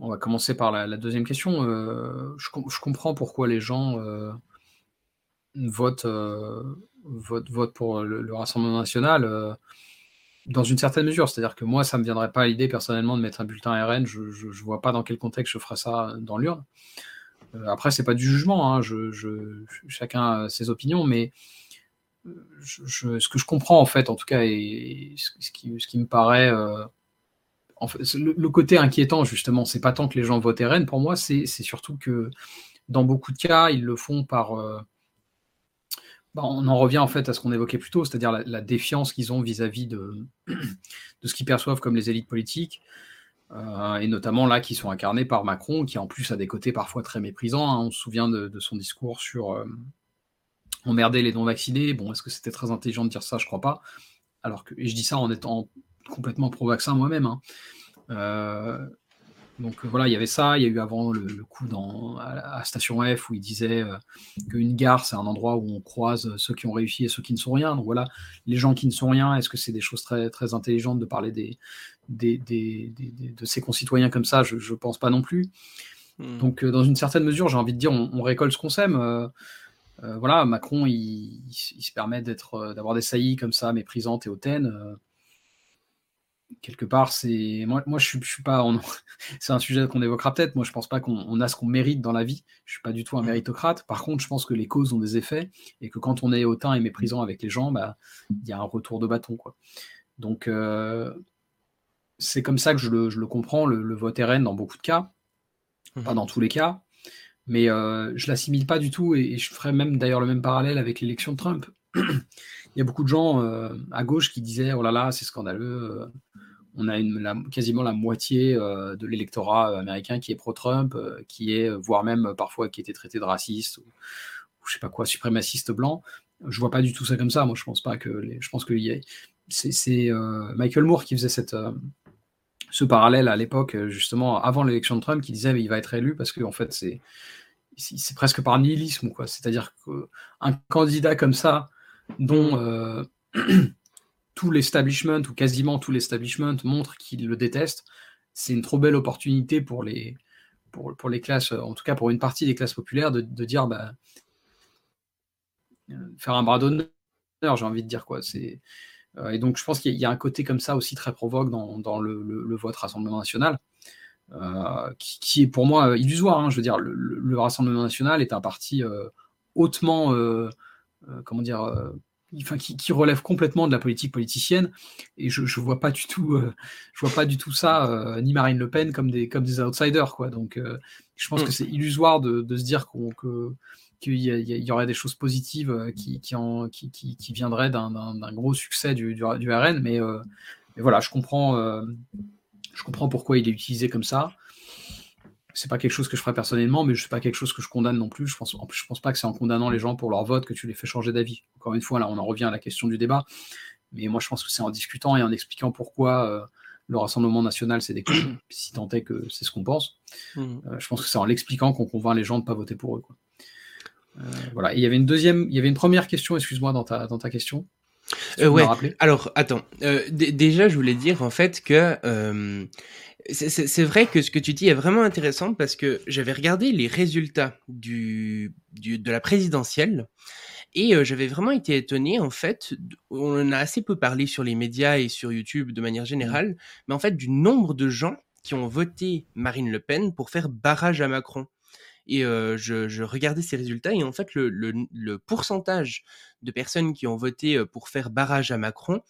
on va commencer par la, deuxième question. Euh, je, comprends pourquoi les gens euh, vote, vote, vote pour le, Rassemblement national dans une certaine mesure. C'est-à-dire que moi, ça ne me viendrait pas à l'idée personnellement de mettre un bulletin RN. Je ne vois pas dans quel contexte je ferais ça dans l'urne. Euh, après, c'est pas du jugement, hein. chacun a ses opinions, mais ce que je comprends en fait, en tout cas, et ce, qui, me paraît. Euh, le, côté inquiétant, justement, c'est pas tant que les gens votent RN, pour moi, c'est surtout que dans beaucoup de cas, ils le font par. Euh, bah, on en revient en fait à ce qu'on évoquait plus tôt, c'est-à-dire la, défiance qu'ils ont vis-à-vis de, ce qu'ils perçoivent comme les élites politiques, euh, et notamment là qui sont incarnés par Macron, qui en plus a des côtés parfois très méprisants. Hein. On se souvient de, son discours sur euh, emmerder les non-vaccinés. Bon, est-ce que c'était très intelligent de dire ça? Je crois pas. Alors que, et je dis ça en étant complètement pro-vaccin moi-même. Hein. Euh, donc voilà, il y avait ça. Il y a eu avant le, coup dans, à, Station F où il disait euh, qu'une gare, c'est un endroit où on croise ceux qui ont réussi et ceux qui ne sont rien. Donc voilà, les gens qui ne sont rien, est-ce que c'est des choses très, très intelligentes de parler des, des, de ses concitoyens comme ça? Je ne pense pas non plus. Hmm. Donc euh, dans une certaine mesure, j'ai envie de dire, on, récolte ce qu'on sème. Euh, voilà, Macron, il, se permet d'être, d'avoir des saillies comme ça, méprisantes et hautaines quelque part, c'est moi, moi je suis, suis pas. c'est un sujet qu'on évoquera peut-être. Moi, je pense pas qu'on a ce qu'on mérite dans la vie. Je suis pas du tout un mmh. méritocrate. Par contre, je pense que les causes ont des effets et que quand on est hautain et méprisant avec les gens, bah, il y a un retour de bâton, quoi. Donc, euh, c'est comme ça que je le, comprends, le, vote RN dans beaucoup de cas, pas mmh. dans tous les cas, mais euh, je l'assimile pas du tout et, je ferais même d'ailleurs le même parallèle avec l'élection de Trump. il y a beaucoup de gens euh, à gauche qui disaient oh là là c'est scandaleux on a quasiment la moitié euh, de l'électorat américain qui est pro-Trump, euh, qui est, voire même parfois qui était traité de raciste ou, je sais pas quoi, suprémaciste blanc. Je vois pas du tout ça comme ça. Moi, je pense pas que je pense que c'est euh, Michael Moore qui faisait cette ce parallèle à l'époque, justement avant l'élection de Trump, qui disait il va être élu parce que en fait c'est c'est presque par nihilisme quoi. C'est-à-dire qu'un candidat comme ça dont tout l'establishment, ou quasiment tout l'establishment, montre qu'il le déteste, c'est une trop belle opportunité pour les, pour, pour, les classes, en tout cas pour une partie des classes populaires, de, de dire, bah, euh, faire un bras d'honneur, j'ai envie de dire quoi. C'est, euh, et donc je pense qu'il y a un côté comme ça aussi très provoque dans, dans le, le, vote Rassemblement national, euh, qui, est pour moi illusoire. Hein. je veux dire, le, Rassemblement national est un parti hautement, comment dire, enfin, qui, relève complètement de la politique politicienne. Et je, je vois pas du tout, euh, je vois pas du tout ça, euh, ni Marine Le Pen comme des, comme des outsiders, quoi. Donc, euh, je pense mm. que c'est illusoire de, de, se dire qu'on, que qu'il y, y, aurait des choses positives qui, qui, en, qui, qui, qui viendraient d'un, gros succès du, du, du RN. Mais, mais, voilà, je comprends, je comprends pourquoi il est utilisé comme ça c'est pas quelque chose que je ferais personnellement, mais je sais pas quelque chose que je condamne non plus. Je pense, en plus, je pense pas que c'est en condamnant les gens pour leur vote que tu les fais changer d'avis. Encore une fois, là, on en revient à la question du débat. Mais moi, je pense que c'est en discutant et en expliquant pourquoi euh, le Rassemblement national c'est des si tant est que c'est ce qu'on pense. Mmh. Euh, je pense que c'est en l'expliquant qu'on convainc les gens de pas voter pour eux. Quoi. Euh, voilà. il y avait une deuxième, il y avait une première question, excuse-moi, dans ta, dans ta question. Ouais. Alors, attends. déjà, je voulais dire en fait que c'est vrai que ce que tu dis est vraiment intéressant parce que j'avais regardé les résultats du, du de la présidentielle et euh, j'avais vraiment été étonné en fait. On en a assez peu parlé sur les médias et sur YouTube de manière générale, mais en fait du nombre de gens qui ont voté Marine Le Pen pour faire barrage à Macron. Et euh, je, je, regardais ces résultats et en fait le, le, le pourcentage de personnes qui ont voté pour faire barrage à Macron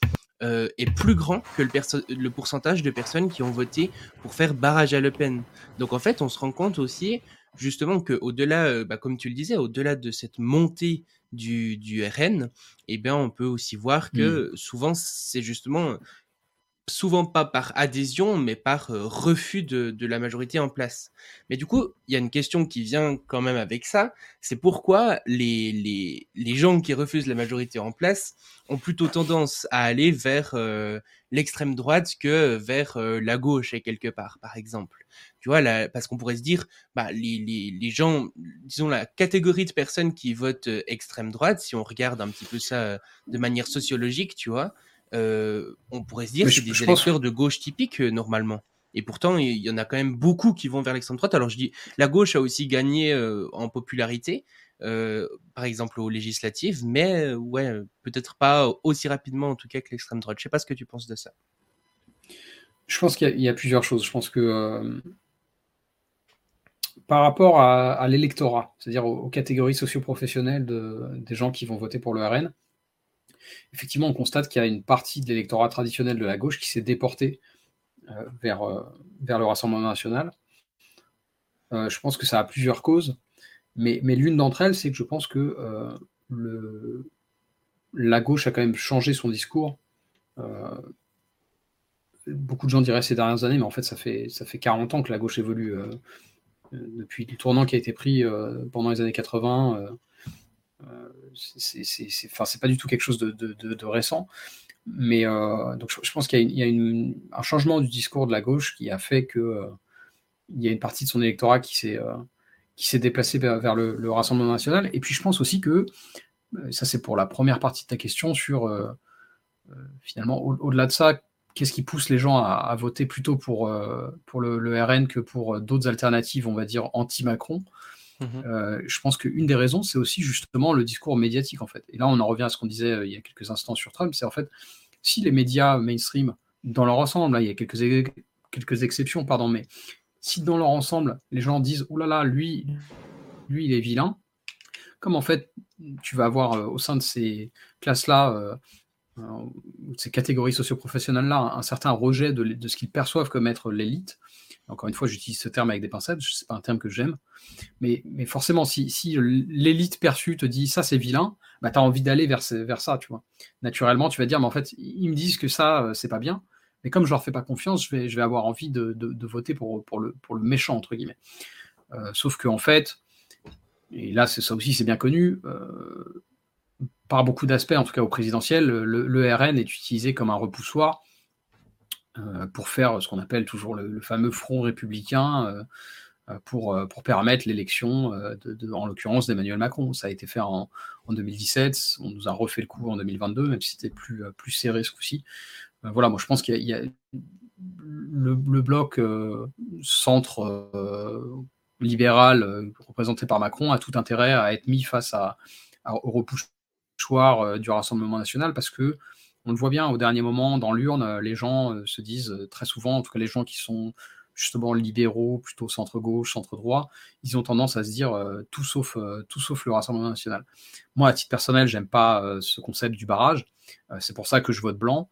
euh, est plus grand que le, le, pourcentage de personnes qui ont voté pour faire barrage à Le Pen. Donc en fait, on se rend compte aussi justement que au-delà, euh, bah, comme tu le disais, au-delà de cette montée du, du RN, eh bien, on peut aussi voir que mmh. souvent c'est justement souvent pas par adhésion, mais par euh, refus de, la majorité en place. Mais du coup, il y a une question qui vient quand même avec ça, c'est pourquoi les, les, gens qui refusent la majorité en place ont plutôt tendance à aller vers euh, l'extrême droite que vers euh, la gauche, et quelque part, par exemple. Tu vois, parce qu'on pourrait se dire, bah, les, les, gens, disons la catégorie de personnes qui votent extrême droite, si on regarde un petit peu ça de manière sociologique, tu vois, euh, on pourrait se dire que c'est des électeurs de gauche typiques euh, normalement. Et pourtant, il y en a quand même beaucoup qui vont vers l'extrême droite. Alors je dis, la gauche a aussi gagné en popularité, par exemple aux législatives, mais ouais, peut-être pas aussi rapidement en tout cas que l'extrême droite. Je sais pas ce que tu penses de ça. Je pense qu'il y, a plusieurs choses. Je pense que par rapport à, l'électorat, c'est-à-dire aux, catégories socio-professionnelles des gens qui vont voter pour le RN, effectivement, on constate qu'il y a une partie de l'électorat traditionnel de la gauche qui s'est déportée euh, vers, euh, vers le Rassemblement national. Euh, je pense que ça a plusieurs causes, mais, mais l'une d'entre elles, c'est que je pense que le, la gauche a quand même changé son discours. beaucoup de gens diraient ces dernières années, mais en fait, ça fait, ça fait 40 ans que la gauche évolue depuis le tournant qui a été pris pendant les années 80 c'est pas du tout quelque chose de, récent. Mais euh, donc je, pense qu'il y a, un changement du discours de la gauche qui a fait que euh, il y a une partie de son électorat qui s'est euh, qui s'est déplacé vers, le, Rassemblement national. Et puis je pense aussi que ça c'est pour la première partie de ta question sur finalement au-delà de ça, qu'est-ce qui pousse les gens à, voter plutôt pour, pour le, RN que pour d'autres alternatives, on va dire anti-Macron? Mmh euh, je pense qu'une des raisons, c'est aussi justement le discours médiatique, en fait. Et là, on en revient à ce qu'on disait euh, il y a quelques instants sur Trump, c'est en fait, si les médias mainstream, dans leur ensemble, il y a quelques, quelques exceptions, pardon, mais si dans leur ensemble, les gens disent, oh là là, lui, lui, il est vilain, comme en fait, tu vas avoir euh, au sein de ces classes-là, ces catégories socio-professionnelles-là, un, certain rejet de, de ce qu'ils perçoivent comme être l'élite, encore une fois, j'utilise ce terme avec des pincettes, c'est pas un terme que j'aime. Mais, forcément, si, l'élite perçue te dit ça c'est vilain, bah, tu as envie d'aller vers, vers ça, tu vois. Naturellement, tu vas dire, mais en fait, ils me disent que ça, euh, c'est pas bien. Mais comme je leur fais pas confiance, je vais, avoir envie de, de, voter pour, pour, le, pour le méchant, entre guillemets. Euh, sauf qu'en en fait, et là, ça aussi, c'est bien connu, euh, par beaucoup d'aspects, en tout cas au présidentiel, le, le, RN est utilisé comme un repoussoir pour faire ce qu'on appelle toujours le, fameux front républicain euh, euh, pour, pour permettre l'élection, en l'occurrence d'Emmanuel Macron. Ça a été fait en, 2017, on nous a refait le coup en 2022, même si c'était plus, plus serré ce coup-ci. voilà, moi je pense qu'il y, a, le, bloc centre libéral représenté par Macron a tout intérêt à être mis face à, au repoussoir du Rassemblement national parce que on le voit bien au dernier moment dans l'urne, euh, les gens euh, se disent euh, très souvent, en tout cas les gens qui sont justement libéraux, plutôt centre-gauche, centre-droit, ils ont tendance à se dire tout, sauf, tout sauf le Rassemblement national. Moi, à titre personnel, j'aime pas ce concept du barrage. c'est pour ça que je vote blanc.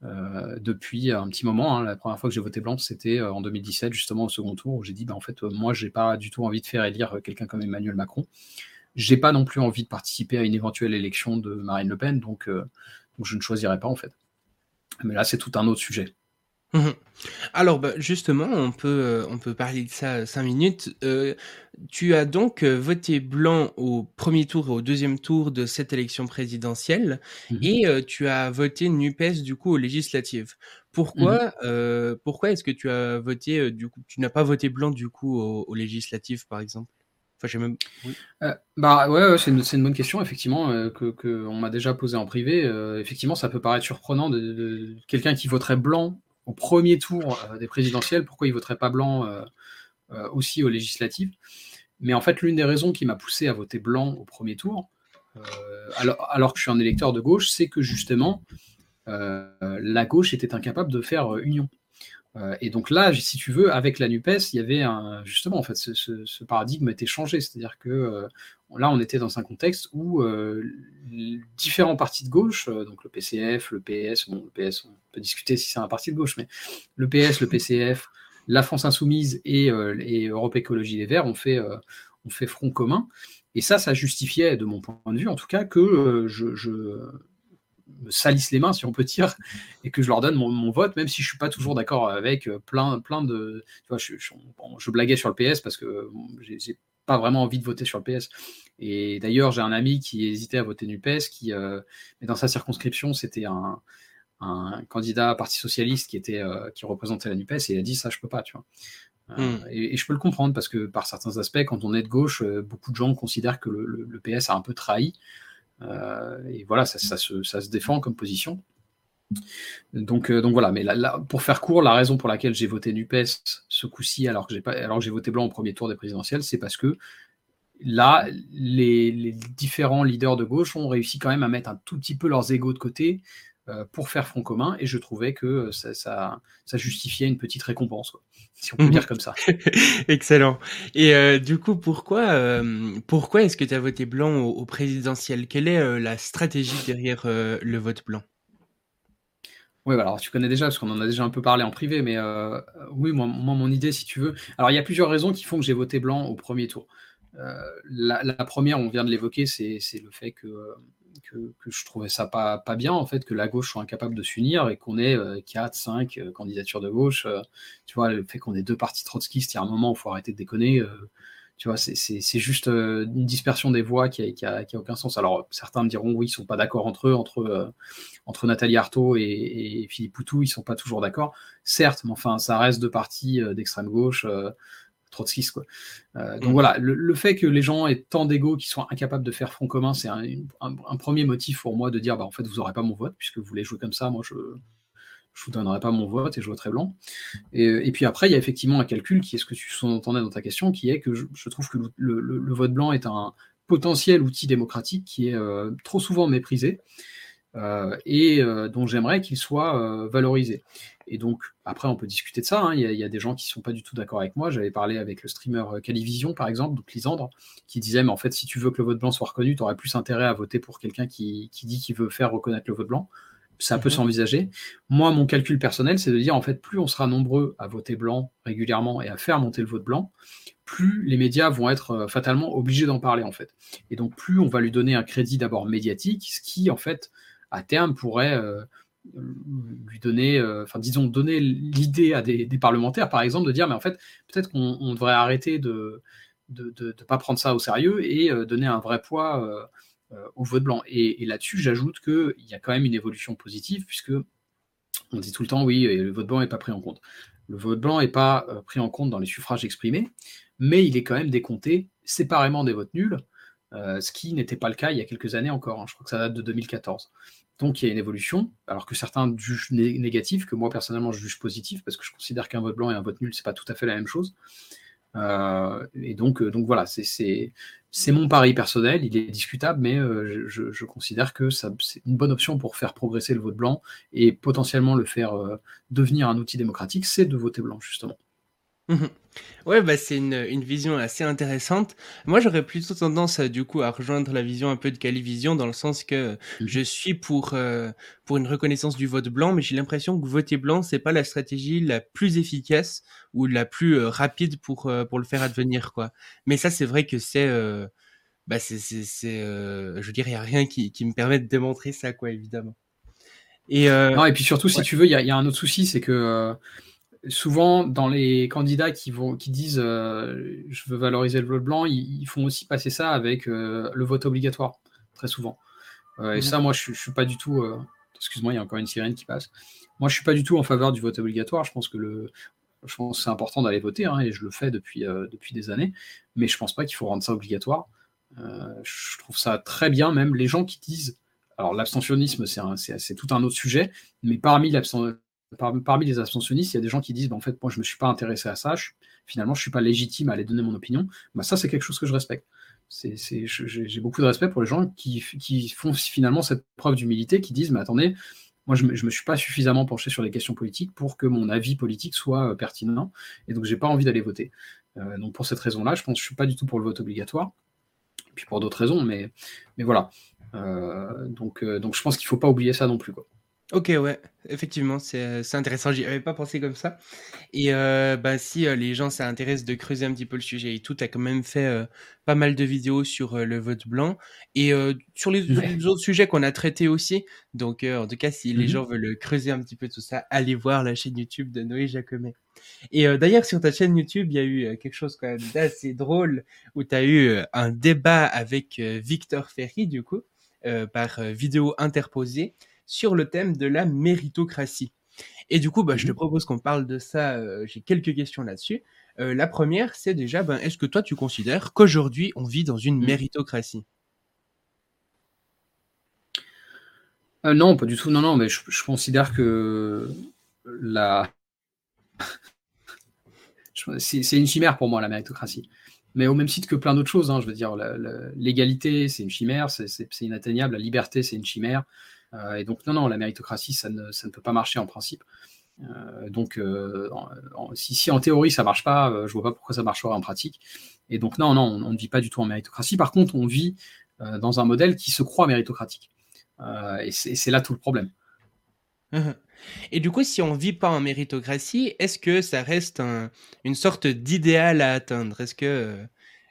depuis un petit moment, hein. la première fois que j'ai voté blanc, c'était en 2017, justement au second tour, où j'ai dit, bah, en fait, moi, j'ai pas du tout envie de faire élire quelqu'un comme Emmanuel Macron. J'ai pas non plus envie de participer à une éventuelle élection de Marine Le Pen, donc donc je ne choisirais pas en fait. Mais là, c'est tout un autre sujet. Mmh Alors bah, justement, on peut, euh, on peut parler de ça cinq minutes. Euh, tu as donc euh, voté blanc au premier tour et au deuxième tour de cette élection présidentielle mmh et tu as voté NUPES du coup aux législatives. Pourquoi, mmh pourquoi est-ce que tu as voté du coup, tu n'as pas voté blanc du coup aux législatives par exemple? Euh, bah ouais, c'est une, bonne question, effectivement, euh, que, on m'a déjà posé en privé. Euh, effectivement, ça peut paraître surprenant de, quelqu'un qui voterait blanc au premier tour des présidentielles, pourquoi il voterait pas blanc aussi aux législatives? Mais en fait, l'une des raisons qui m'a poussé à voter blanc au premier tour, alors, alors, que je suis un électeur de gauche, c'est que justement, la gauche était incapable de faire union. Euh, et donc là, si tu veux, avec la NUPES, il y avait un, justement, en fait, ce, paradigme était changé. C'est-à-dire que euh, là, on était dans un contexte où euh, différents partis de gauche, donc le PCF, le PS, bon, le PS, on peut discuter si c'est un parti de gauche, mais le PS, le PCF, la France Insoumise et, Europe Écologie Les Verts ont fait, ont fait front commun. Et ça, ça justifiait, de mon point de vue en tout cas, que je, me salissent les mains, si on peut dire, et que je leur donne mon, vote, même si je suis pas toujours d'accord avec euh, plein, plein de. Tu vois, je, je, blaguais sur le PS parce que j'ai pas vraiment envie de voter sur le PS. Et d'ailleurs, j'ai un ami qui hésitait à voter PS qui, euh, mais dans sa circonscription, c'était un, un, candidat Parti socialiste qui était euh, qui représentait la Nupes, et il a dit ça, je peux pas, tu vois. Hmm. et, je peux le comprendre parce que par certains aspects, quand on est de gauche, beaucoup de gens considèrent que le, le PS a un peu trahi. Euh, et voilà, ça, se, défend comme position. Donc, donc voilà, mais là, pour faire court, la raison pour laquelle j'ai voté NUPES ce coup-ci, alors que j'ai voté blanc au premier tour des présidentielles, c'est parce que là, les, différents leaders de gauche ont réussi quand même à mettre un tout petit peu leurs égaux de côté euh, pour faire front commun, et je trouvais que ça, ça, justifiait une petite récompense, si on peut mhm. dire comme ça. Excellent. Et euh, du coup, pourquoi, euh, pourquoi est-ce que tu as voté blanc au, présidentiel? Quelle est la stratégie derrière le vote blanc? Oui, bah, alors tu connais déjà, parce qu'on en a déjà un peu parlé en privé, mais oui, moi, moi, mon idée, si tu veux. Alors, il y a plusieurs raisons qui font que j'ai voté blanc au premier tour. Euh, la, première, on vient de l'évoquer, c'est le fait que, que, je trouvais ça pas, pas bien, en fait, que la gauche soit incapable de s'unir et qu'on ait 4, euh, 5 euh, candidatures de gauche. tu vois, le fait qu'on ait deux partis trotskistes, il y a un moment où il faut arrêter de déconner. tu vois, c'est juste une dispersion des voix qui a, qui, a, aucun sens. Alors, certains me diront, oui, ils sont pas d'accord entre eux, entre, entre Nathalie Arthaud et, Philippe Poutou, ils sont pas toujours d'accord. Certes, mais enfin, ça reste deux partis d'extrême gauche Quoi. Euh, donc mm. voilà, le, fait que les gens aient tant d'ego qui soient incapables de faire front commun, c'est un, premier motif pour moi de dire bah, en fait, vous n'aurez pas mon vote, puisque vous voulez jouer comme ça, moi je ne vous donnerai pas mon vote et je voterai blanc. Et, puis après, il y a effectivement un calcul qui est ce que tu entendais dans ta question, qui est que je, trouve que le, vote blanc est un potentiel outil démocratique qui est euh, trop souvent méprisé. Euh, et dont j'aimerais qu'il soit valorisé. Et donc, après, on peut discuter de ça. Hein. Il, y a, des gens qui ne sont pas du tout d'accord avec moi. J'avais parlé avec le streamer euh, Calivision, par exemple, donc Lisandre, qui disait Mais en fait, si tu veux que le vote blanc soit reconnu, tu aurais plus intérêt à voter pour quelqu'un qui, dit qu'il veut faire reconnaître le vote blanc. Ça peut mhm. s'envisager. Moi, mon calcul personnel, c'est de dire en fait, plus on sera nombreux à voter blanc régulièrement et à faire monter le vote blanc, plus les médias vont être euh, fatalement obligés d'en parler en fait. Et donc, plus on va lui donner un crédit d'abord médiatique, ce qui en fait, à terme, pourrait euh, lui donner, euh, enfin disons, donner l'idée à des, parlementaires, par exemple, de dire, mais en fait, peut-être qu'on devrait arrêter de ne de, pas prendre ça au sérieux et euh, donner un vrai poids euh, au vote blanc. Et, là-dessus, j'ajoute qu'il y a quand même une évolution positive, puisque on dit tout le temps, oui, le vote blanc n'est pas pris en compte. Le vote blanc n'est pas pris en compte dans les suffrages exprimés, mais il est quand même décompté séparément des votes nuls, ce qui n'était pas le cas il y a quelques années encore. Hein. je crois que ça date de 2014. Donc il y a une évolution, alors que certains jugent négatif, que moi personnellement je juge positif, parce que je considère qu'un vote blanc et un vote nul, c'est pas tout à fait la même chose. Euh, et donc, euh, donc voilà, c'est mon pari personnel, il est discutable, mais euh, je, considère que c'est une bonne option pour faire progresser le vote blanc et potentiellement le faire devenir un outil démocratique, c'est de voter blanc, justement. Mmh ouais, bah, c'est une, une vision assez intéressante. Moi, j'aurais plutôt tendance, euh, du coup, à rejoindre la vision un peu de Calivision dans le sens que mmh je suis pour, euh, pour une reconnaissance du vote blanc, mais j'ai l'impression que voter blanc, c'est pas la stratégie la plus efficace ou la plus euh, rapide pour, pour le faire advenir, quoi. Mais ça, c'est vrai que c'est, bah, c'est, c'est, c'est, je veux dire, il y a rien qui, qui me permet de démontrer ça, quoi, évidemment. Et, non, et puis surtout, si tu veux, il y a, y a, un autre souci, c'est que souvent, dans les candidats qui, vont, qui disent euh, je veux valoriser le vote blanc, ils, font aussi passer ça avec euh, le vote obligatoire, très souvent. Euh, et mhm. ça, moi, je ne suis pas du tout. Excuse-moi, il y a encore une sirène qui passe. Moi, je ne suis pas du tout en faveur du vote obligatoire. Je pense que le, je pense c'est important d'aller voter, hein, et je le fais depuis, depuis des années, mais je ne pense pas qu'il faut rendre ça obligatoire. je trouve ça très bien, même les gens qui disent. Alors, l'abstentionnisme, c'est tout un autre sujet, mais parmi parmi les abstentionnistes, il y a des gens qui disent bah, en fait, moi, je ne me suis pas intéressé à ça, finalement, je ne suis pas légitime à aller donner mon opinion. Bah, ça, c'est quelque chose que je respecte. J'ai beaucoup de respect pour les gens qui, font finalement cette preuve d'humilité, qui disent mais attendez, moi, je ne me, suis pas suffisamment penché sur les questions politiques pour que mon avis politique soit euh, pertinent, et donc j'ai pas envie d'aller voter. Euh, donc pour cette raison-là, je pense que je suis pas du tout pour le vote obligatoire, et puis pour d'autres raisons, mais, voilà. Euh, donc, je pense qu'il ne faut pas oublier ça non plus. OK, ouais, effectivement, c'est, c'est intéressant. J'y avais pas pensé comme ça et heu, bah, si, euh, les gens ça intéresse de creuser un petit peu le sujet et tout, tu as quand même fait, euh, pas mal de vidéos sur, euh, le vote blanc et sur les autres sujets qu'on a traités aussi. Donc en tout cas, si les mmh gens veulent, creuser un petit peu tout ça, allez voir la chaîne YouTube de Noé Jacomet et d'ailleurs sur ta chaîne YouTube, il y a eu, quelque chose quand même d'assez drôle où tu as eu, un débat avec, Victor Ferry du coup, par, vidéo interposée sur le thème de la méritocratie. Et du coup, bah, je te mmh propose qu'on parle de ça. Euh, j'ai quelques questions là-dessus. Euh, la première, c'est déjà, ben, est-ce que toi, tu considères qu'aujourd'hui, on vit dans une mmh. méritocratie? Non, pas du tout. Non, non, mais je, considère que la. c'est une chimère pour moi, la méritocratie. Mais au même titre que plein d'autres choses. Hein, je veux dire, l'égalité, c'est une chimère, c'est inatteignable. La liberté, c'est une chimère. Et donc, non, non, la méritocratie, ça ne, ça ne peut pas marcher en principe. Euh, donc, euh, si, en théorie ça marche pas, euh, je vois pas pourquoi ça marcherait en pratique. Et donc, non, non, on, ne vit pas du tout en méritocratie. Par contre, on vit dans un modèle qui se croit méritocratique. et c'est là tout le problème. Et du coup, si on vit pas en méritocratie, est-ce que ça reste une sorte d'idéal à atteindre? Est-ce que,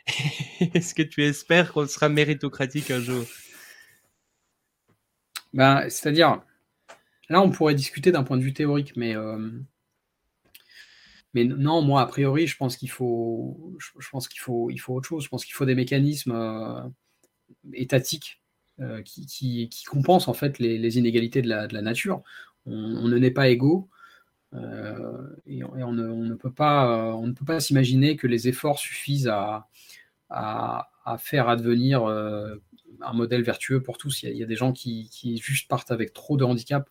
est-ce que tu espères qu'on sera méritocratique un jour? Ben, C'est-à-dire, Là, on pourrait discuter d'un point de vue théorique, mais, euh, mais non, moi, a priori, je pense qu'il faut, je, faut, il faut autre chose. Je pense qu'il faut des mécanismes euh, étatiques euh, qui, qui, compensent en fait les, inégalités de la, de la nature. On, ne naît pas égaux. et, on, ne, peut pas, on ne peut pas s'imaginer que les efforts suffisent à, à, faire advenir un modèle vertueux pour tous. Il y a, des gens qui, qui, juste partent avec trop de handicap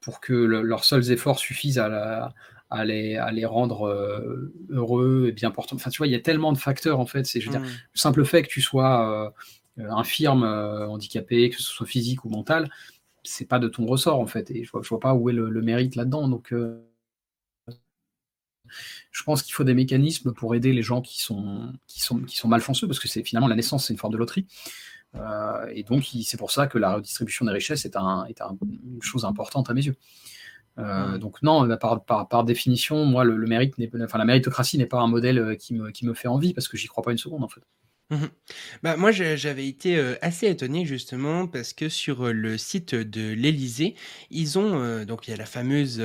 pour que leurs seuls efforts suffisent à, à, les, à les, rendre euh, heureux et bien portants. Enfin, tu vois, il y a tellement de facteurs en fait. C'est, je veux dire, mm. le simple fait que tu sois euh, infirme, euh, handicapé, que ce soit physique ou mental, c'est pas de ton ressort en fait. Et je vois, je vois pas où est le, mérite là-dedans. Donc, je pense qu'il faut des mécanismes pour aider les gens qui sont, qui sont, qui sont malchanceux, parce que c'est finalement la naissance, c'est une forme de loterie. Euh, et donc, c'est pour ça que la redistribution des richesses est, un, est une chose importante à mes yeux. Euh, donc non, par, par, par, définition, moi, le, mérite, enfin la méritocratie n'est pas un modèle euh, qui me, qui me fait envie parce que j'y crois pas une seconde en fait. Mmh bah, moi, j'avais été assez étonné justement parce que sur le site de l'Élysée, ils ont donc il y a la fameuse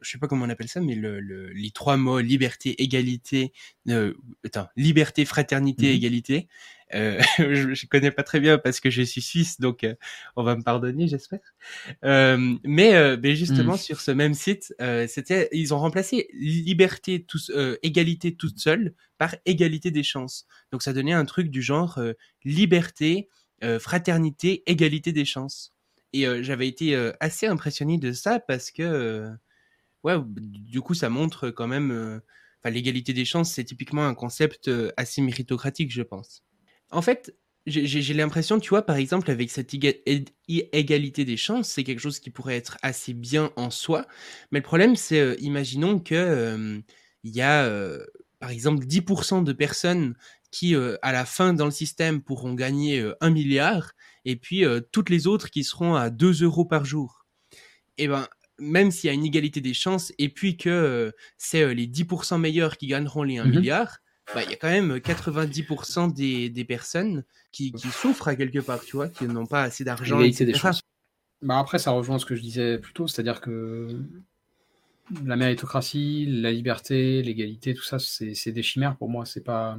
je sais pas comment on appelle ça, mais le, les trois mots liberté, égalité, attends, liberté, fraternité, mmh égalité. Euh, je, je connais pas très bien parce que je suis suisse, donc euh, on va me pardonner, j'espère. Euh, mais, euh, mais, justement mmh. sur ce même site, c'était ils ont remplacé liberté, tous, égalité toute seule par égalité des chances. Donc ça donnait un truc du genre liberté, fraternité, égalité des chances. Et j'avais été assez impressionné de ça parce que ouais, du coup ça montre quand même. Enfin, l'égalité des chances, c'est typiquement un concept assez méritocratique, je pense. En fait, j'ai l'impression, tu vois, par exemple, avec cette égalité des chances, c'est quelque chose qui pourrait être assez bien en soi. Mais le problème, c'est, euh, imaginons que euh, il y a, euh, par exemple, 10% de personnes qui, à la fin dans le système, pourront gagner un milliard, et puis toutes les autres qui seront à 2 euros par jour. Eh ben, même s'il y a une égalité des chances, et puis que c'est les 10% meilleurs qui gagneront les 1 mmh milliard, bah, il y a quand même 90% des, des personnes qui, qui, souffrent à quelque part, tu vois, qui n'ont pas assez d'argent. Des bah après, ça rejoint ce que je disais plus tôt, c'est-à-dire que la méritocratie, la liberté, l'égalité, tout ça, c'est des chimères pour moi. C'est pas,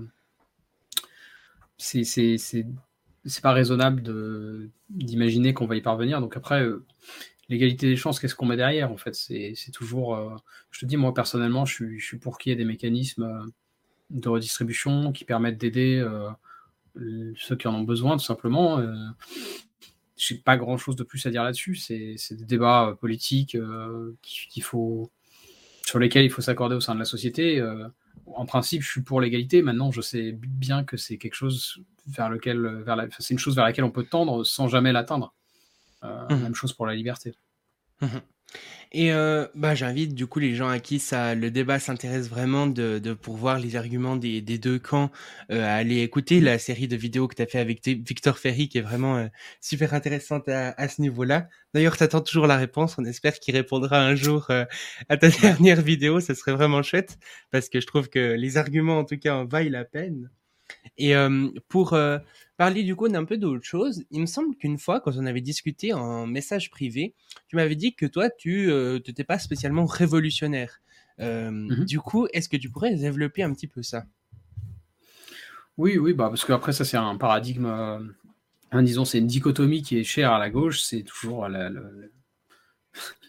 c'est pas raisonnable d'imaginer qu'on va y parvenir. Donc après, euh, l'égalité des chances, qu'est-ce qu'on met derrière En fait, c'est toujours. Euh, je te dis, moi personnellement, je suis, pour qu'il y ait des mécanismes. Euh, de redistribution qui permettent d'aider euh, ceux qui en ont besoin, tout simplement. Je n'ai pas grand-chose de plus à dire là-dessus. C'est des débats politiques qu'il faut, sur lesquels il faut s'accorder au sein de la société. en principe, je suis pour l'égalité. Maintenant, je sais bien que c'est quelque chose vers lequel, vers la, c'est une chose vers laquelle on peut tendre sans jamais l'atteindre. Mmh. Même chose pour la liberté. Mmh. Et euh, bah, j'invite du coup les gens à qui ça, le débat s'intéresse vraiment de, de pour voir les arguments des, des deux camps euh, à aller écouter la série de vidéos que tu as fait avec Victor Ferry qui est vraiment euh, super intéressante à, à ce niveau-là. D'ailleurs, tu attends toujours la réponse. On espère qu'il répondra un jour euh, à ta dernière vidéo. Ce serait vraiment chouette parce que je trouve que les arguments en tout cas en vaillent la peine. Et pour parler du coup d'un peu d'autre chose, il me semble qu'une fois, quand on avait discuté en message privé, tu m'avais dit que toi, tu n'étais pas spécialement révolutionnaire. Mmh du coup, est-ce que tu pourrais développer un petit peu ça? Oui, oui, bah parce qu'après, ça, c'est un paradigme, hein, disons, c'est une dichotomie qui est chère à la gauche, c'est toujours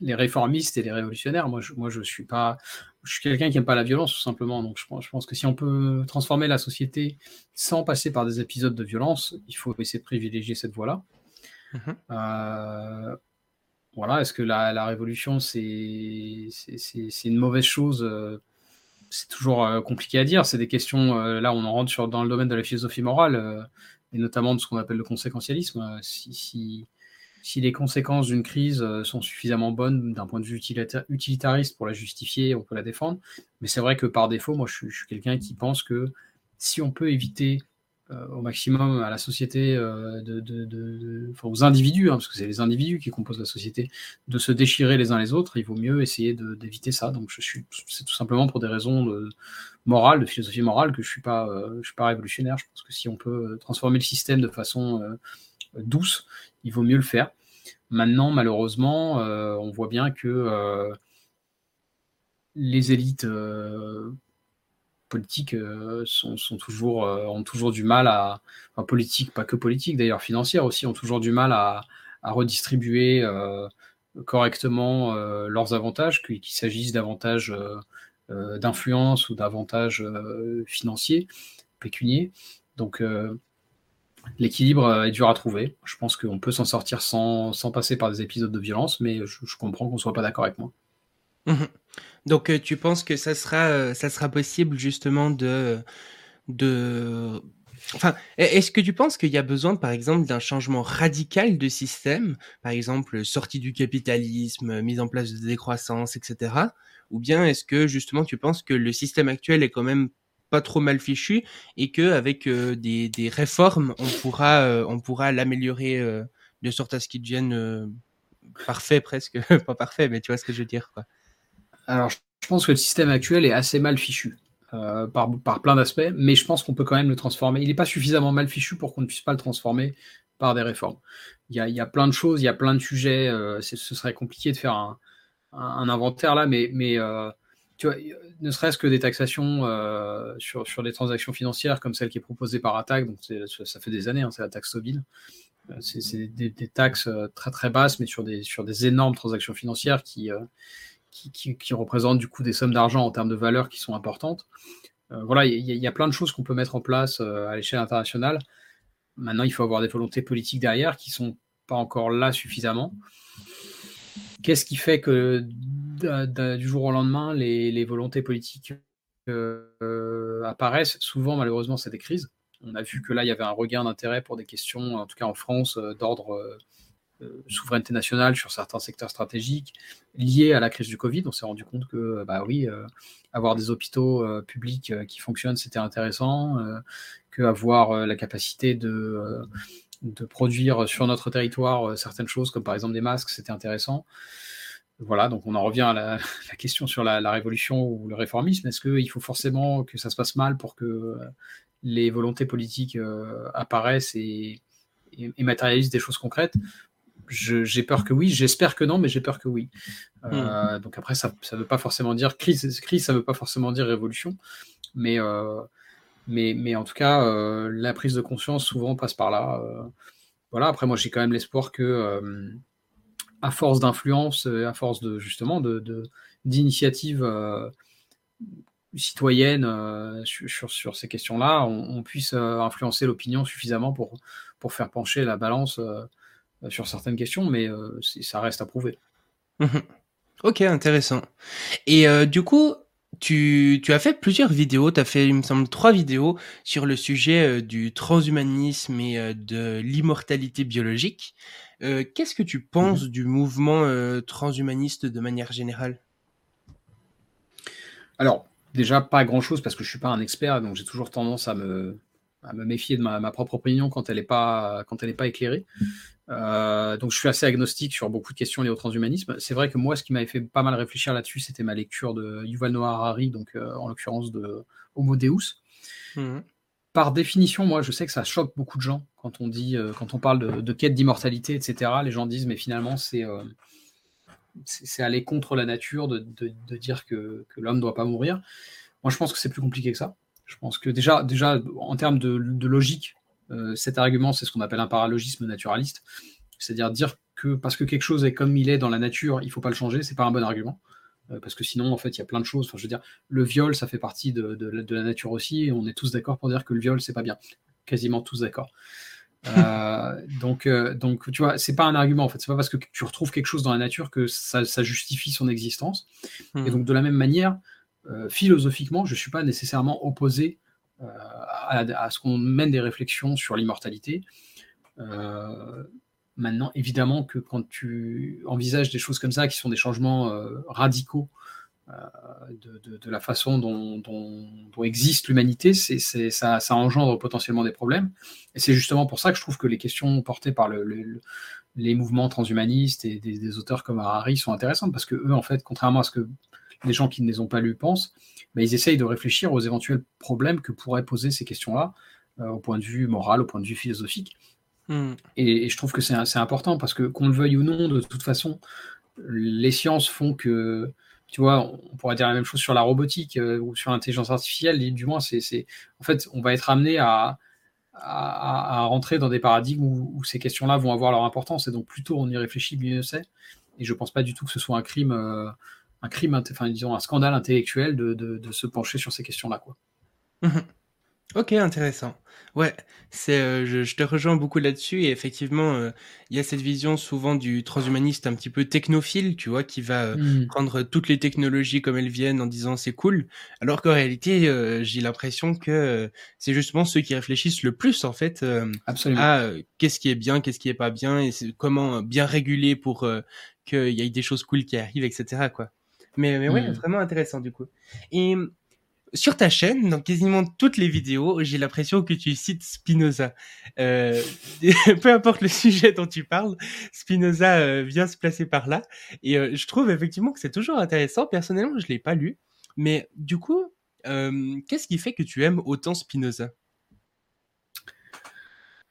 les réformistes et les révolutionnaires. Moi, je, moi, je suis pas je suis quelqu'un qui n'aime pas la violence, tout simplement. Donc, je pense, je pense, que si on peut transformer la société sans passer par des épisodes de violence, il faut essayer de privilégier cette voie-là. Mhm. Euh, voilà, est-ce que la, révolution, c'est une mauvaise chose? C'est toujours compliqué à dire. C'est des questions, là, on en rentre sur, dans le domaine de la philosophie morale, et notamment de ce qu'on appelle le conséquentialisme. si si les conséquences d'une crise euh, sont suffisamment bonnes d'un point de vue utilitariste pour la justifier, on peut la défendre. Mais c'est vrai que par défaut, moi, je suis, quelqu'un qui pense que si on peut éviter euh, au maximum à la société, euh, de, aux individus, hein, parce que c'est les individus qui composent la société, de se déchirer les uns les autres, il vaut mieux essayer d'éviter ça. Donc, je suis, c'est tout simplement pour des raisons de morale, de philosophie morale, que je suis pas, je suis pas révolutionnaire. Je pense que si on peut transformer le système de façon douce, il vaut mieux le faire. Maintenant, malheureusement, euh, on voit bien que euh, les élites euh, politiques sont, toujours, ont toujours du mal à, politique, pas que politique d'ailleurs, financière aussi, ont toujours du mal à, redistribuer correctement leurs avantages, qu'il s'agisse d'avantages d'influence ou d'avantages financiers, pécuniers. Donc, L'équilibre euh, est dur à trouver. Je pense qu'on peut s'en sortir sans, passer par des épisodes de violence, mais je, comprends qu'on ne soit pas d'accord avec moi. Mhm. Donc euh, tu penses que ça sera, euh, ça sera possible justement de... de... Enfin, e-, est-ce que tu penses qu'il y a besoin, par exemple, d'un changement radical de système, par exemple, sortie du capitalisme, mise en place de décroissance, etc. Ou bien est-ce que justement tu penses que le système actuel est quand même pas trop mal fichu et que avec euh, des, des, réformes, on pourra, euh, on pourra l'améliorer euh, de sorte à ce qu'il devienne parfait presque, pas parfait, mais tu vois ce que je veux dire. Quoi. Alors, je pense que le système actuel est assez mal fichu. par, par plein d'aspects, mais je pense qu'on peut quand même le transformer. Il n'est pas suffisamment mal fichu pour qu'on ne puisse pas le transformer par des réformes. Il y a, y a plein de choses, il y a plein de sujets. ce serait compliqué de faire un, un, inventaire là, mais, mais tu vois, ne serait-ce que des taxations euh, sur, sur des transactions financières comme celle qui est proposée par Attaque, donc ça fait des années, hein, c'est la taxe Tobin. Euh, c'est des, taxes euh, très très basses, mais sur des, sur des énormes transactions financières qui, représentent du coup des sommes d'argent en termes de valeur qui sont importantes. voilà, il y, y, a plein de choses qu'on peut mettre en place à l'échelle internationale. Maintenant, il faut avoir des volontés politiques derrière qui sont pas encore là suffisamment. Qu'est-ce qui fait que du jour au lendemain, les, volontés politiques euh, apparaissent Souvent, malheureusement, c'est des crises. On a vu que là, il y avait un regain d'intérêt pour des questions, en tout cas en France, euh, d'ordre euh, souveraineté nationale sur certains secteurs stratégiques liés à la crise du Covid. On s'est rendu compte que, bah oui, avoir des hôpitaux publics qui fonctionnent, c'était intéressant, que avoir la capacité de produire sur notre territoire euh, certaines choses, comme par exemple des masques, c'était intéressant. Voilà, donc on en revient à la, question sur la, révolution ou le réformisme. Est-ce qu'il faut forcément que ça se passe mal pour que euh, les volontés politiques euh, apparaissent et, matérialisent des choses concrètes? J'ai peur que oui, j'espère que non, mais j'ai peur que oui. Hmm. Donc après, ça ne veut pas forcément dire crise, crise, ça ne veut pas forcément dire révolution, mais mais, en tout cas, euh, la prise de conscience souvent passe par là. Euh. voilà, après, moi, j'ai quand même l'espoir que, euh, à force d'influence, à force de justement de, d'initiatives citoyennes sur, sur, ces questions-là, on, puisse influencer l'opinion suffisamment pour, pour faire pencher la balance sur certaines questions, mais ça reste à prouver. Ok, intéressant. Et du coup, tu, tu, as fait plusieurs vidéos, tu as fait, il me semble, trois vidéos sur le sujet euh, du transhumanisme et euh, de l'immortalité biologique. Euh, qu'est-ce que tu penses mmh du mouvement transhumaniste de manière générale? Alors, déjà, pas grand-chose parce que je suis pas un expert, donc j'ai toujours tendance à me, à me méfier de ma, propre opinion quand elle n'est pas, quand elle pas éclairée. Euh, donc je suis assez agnostique sur beaucoup de questions liées au transhumanisme. C'est vrai que moi, ce qui m'avait fait pas mal réfléchir là-dessus, c'était ma lecture de Yuval Noah Harari, donc euh, en l'occurrence de Homo Deus. Mhm. Par définition, moi, je sais que ça choque beaucoup de gens quand on dit, euh, quand on parle de, quête d'immortalité, etc. Les gens disent, mais finalement, c'est c'est aller contre la nature de, de dire que, que l'homme ne doit pas mourir. Moi, je pense que c'est plus compliqué que ça. Je pense que déjà, déjà en termes de, logique, cet argument, c'est ce qu'on appelle un paralogisme naturaliste. C'est-à-dire dire que parce que quelque chose est comme il est dans la nature, il ne faut pas le changer, c'est pas un bon argument. Euh, parce que sinon, en fait, il y a plein de choses. Enfin, je veux dire, le viol, ça fait partie de, la nature aussi, et on est tous d'accord pour dire que le viol, c'est pas bien. Quasiment tous d'accord. Euh, donc, euh, donc, tu vois, c'est pas un argument en fait. C'est pas parce que tu retrouves quelque chose dans la nature que ça, justifie son existence. Et hmm. donc, de la même manière, euh, philosophiquement, je suis pas nécessairement opposé à, ce qu'on mène des réflexions sur l'immortalité. maintenant, évidemment que quand tu envisages des choses comme ça, qui sont des changements radicaux de, la façon dont, existe l'humanité, ça, engendre potentiellement des problèmes. Et c'est justement pour ça que je trouve que les questions portées par le, les mouvements transhumanistes et des, auteurs comme Harari sont intéressantes, parce que eux, en fait, contrairement à ce que les gens qui ne les ont pas lus pensent, bah, ils essayent de réfléchir aux éventuels problèmes que pourraient poser ces questions-là, euh, au point de vue moral, au point de vue philosophique. Hmm. Et, et, je trouve que c'est, important, parce que qu'on le veuille ou non, de toute façon, les sciences font que tu vois, on pourrait dire la même chose sur la robotique euh, ou sur l'intelligence artificielle. Du moins, c'est, en fait, on va être amené à, à, rentrer dans des paradigmes où, ces questions-là vont avoir leur importance. Et donc, plus tôt on y réfléchit, mieux c'est. Et je pense pas du tout que ce soit un crime, euh, un crime, enfin, disons, un scandale intellectuel de, de, se pencher sur ces questions-là, quoi. Ok, intéressant. Ouais, c'est, euh, je, te rejoins beaucoup là-dessus et effectivement, euh, il y a cette vision souvent du transhumaniste un petit peu technophile, tu vois, qui va euh, mmh. prendre toutes les technologies comme elles viennent en disant c'est cool, alors qu'en réalité, j'ai l'impression que c'est justement ceux qui réfléchissent le plus en fait à qu'est-ce qui est bien, qu'est-ce qui est pas bien et comment bien réguler pour qu'il y ait des choses cool qui arrivent, etc. Quoi. Mais, mais ouais, mmh. vraiment intéressant du coup. Et sur ta chaîne, dans quasiment toutes les vidéos, j'ai l'impression que tu cites Spinoza. Euh, peu importe le sujet dont tu parles, Spinoza euh, vient se placer par là. Et euh, je trouve effectivement que c'est toujours intéressant. Personnellement, je l'ai pas lu. Mais du coup, qu'est-ce qui fait que tu aimes autant Spinoza?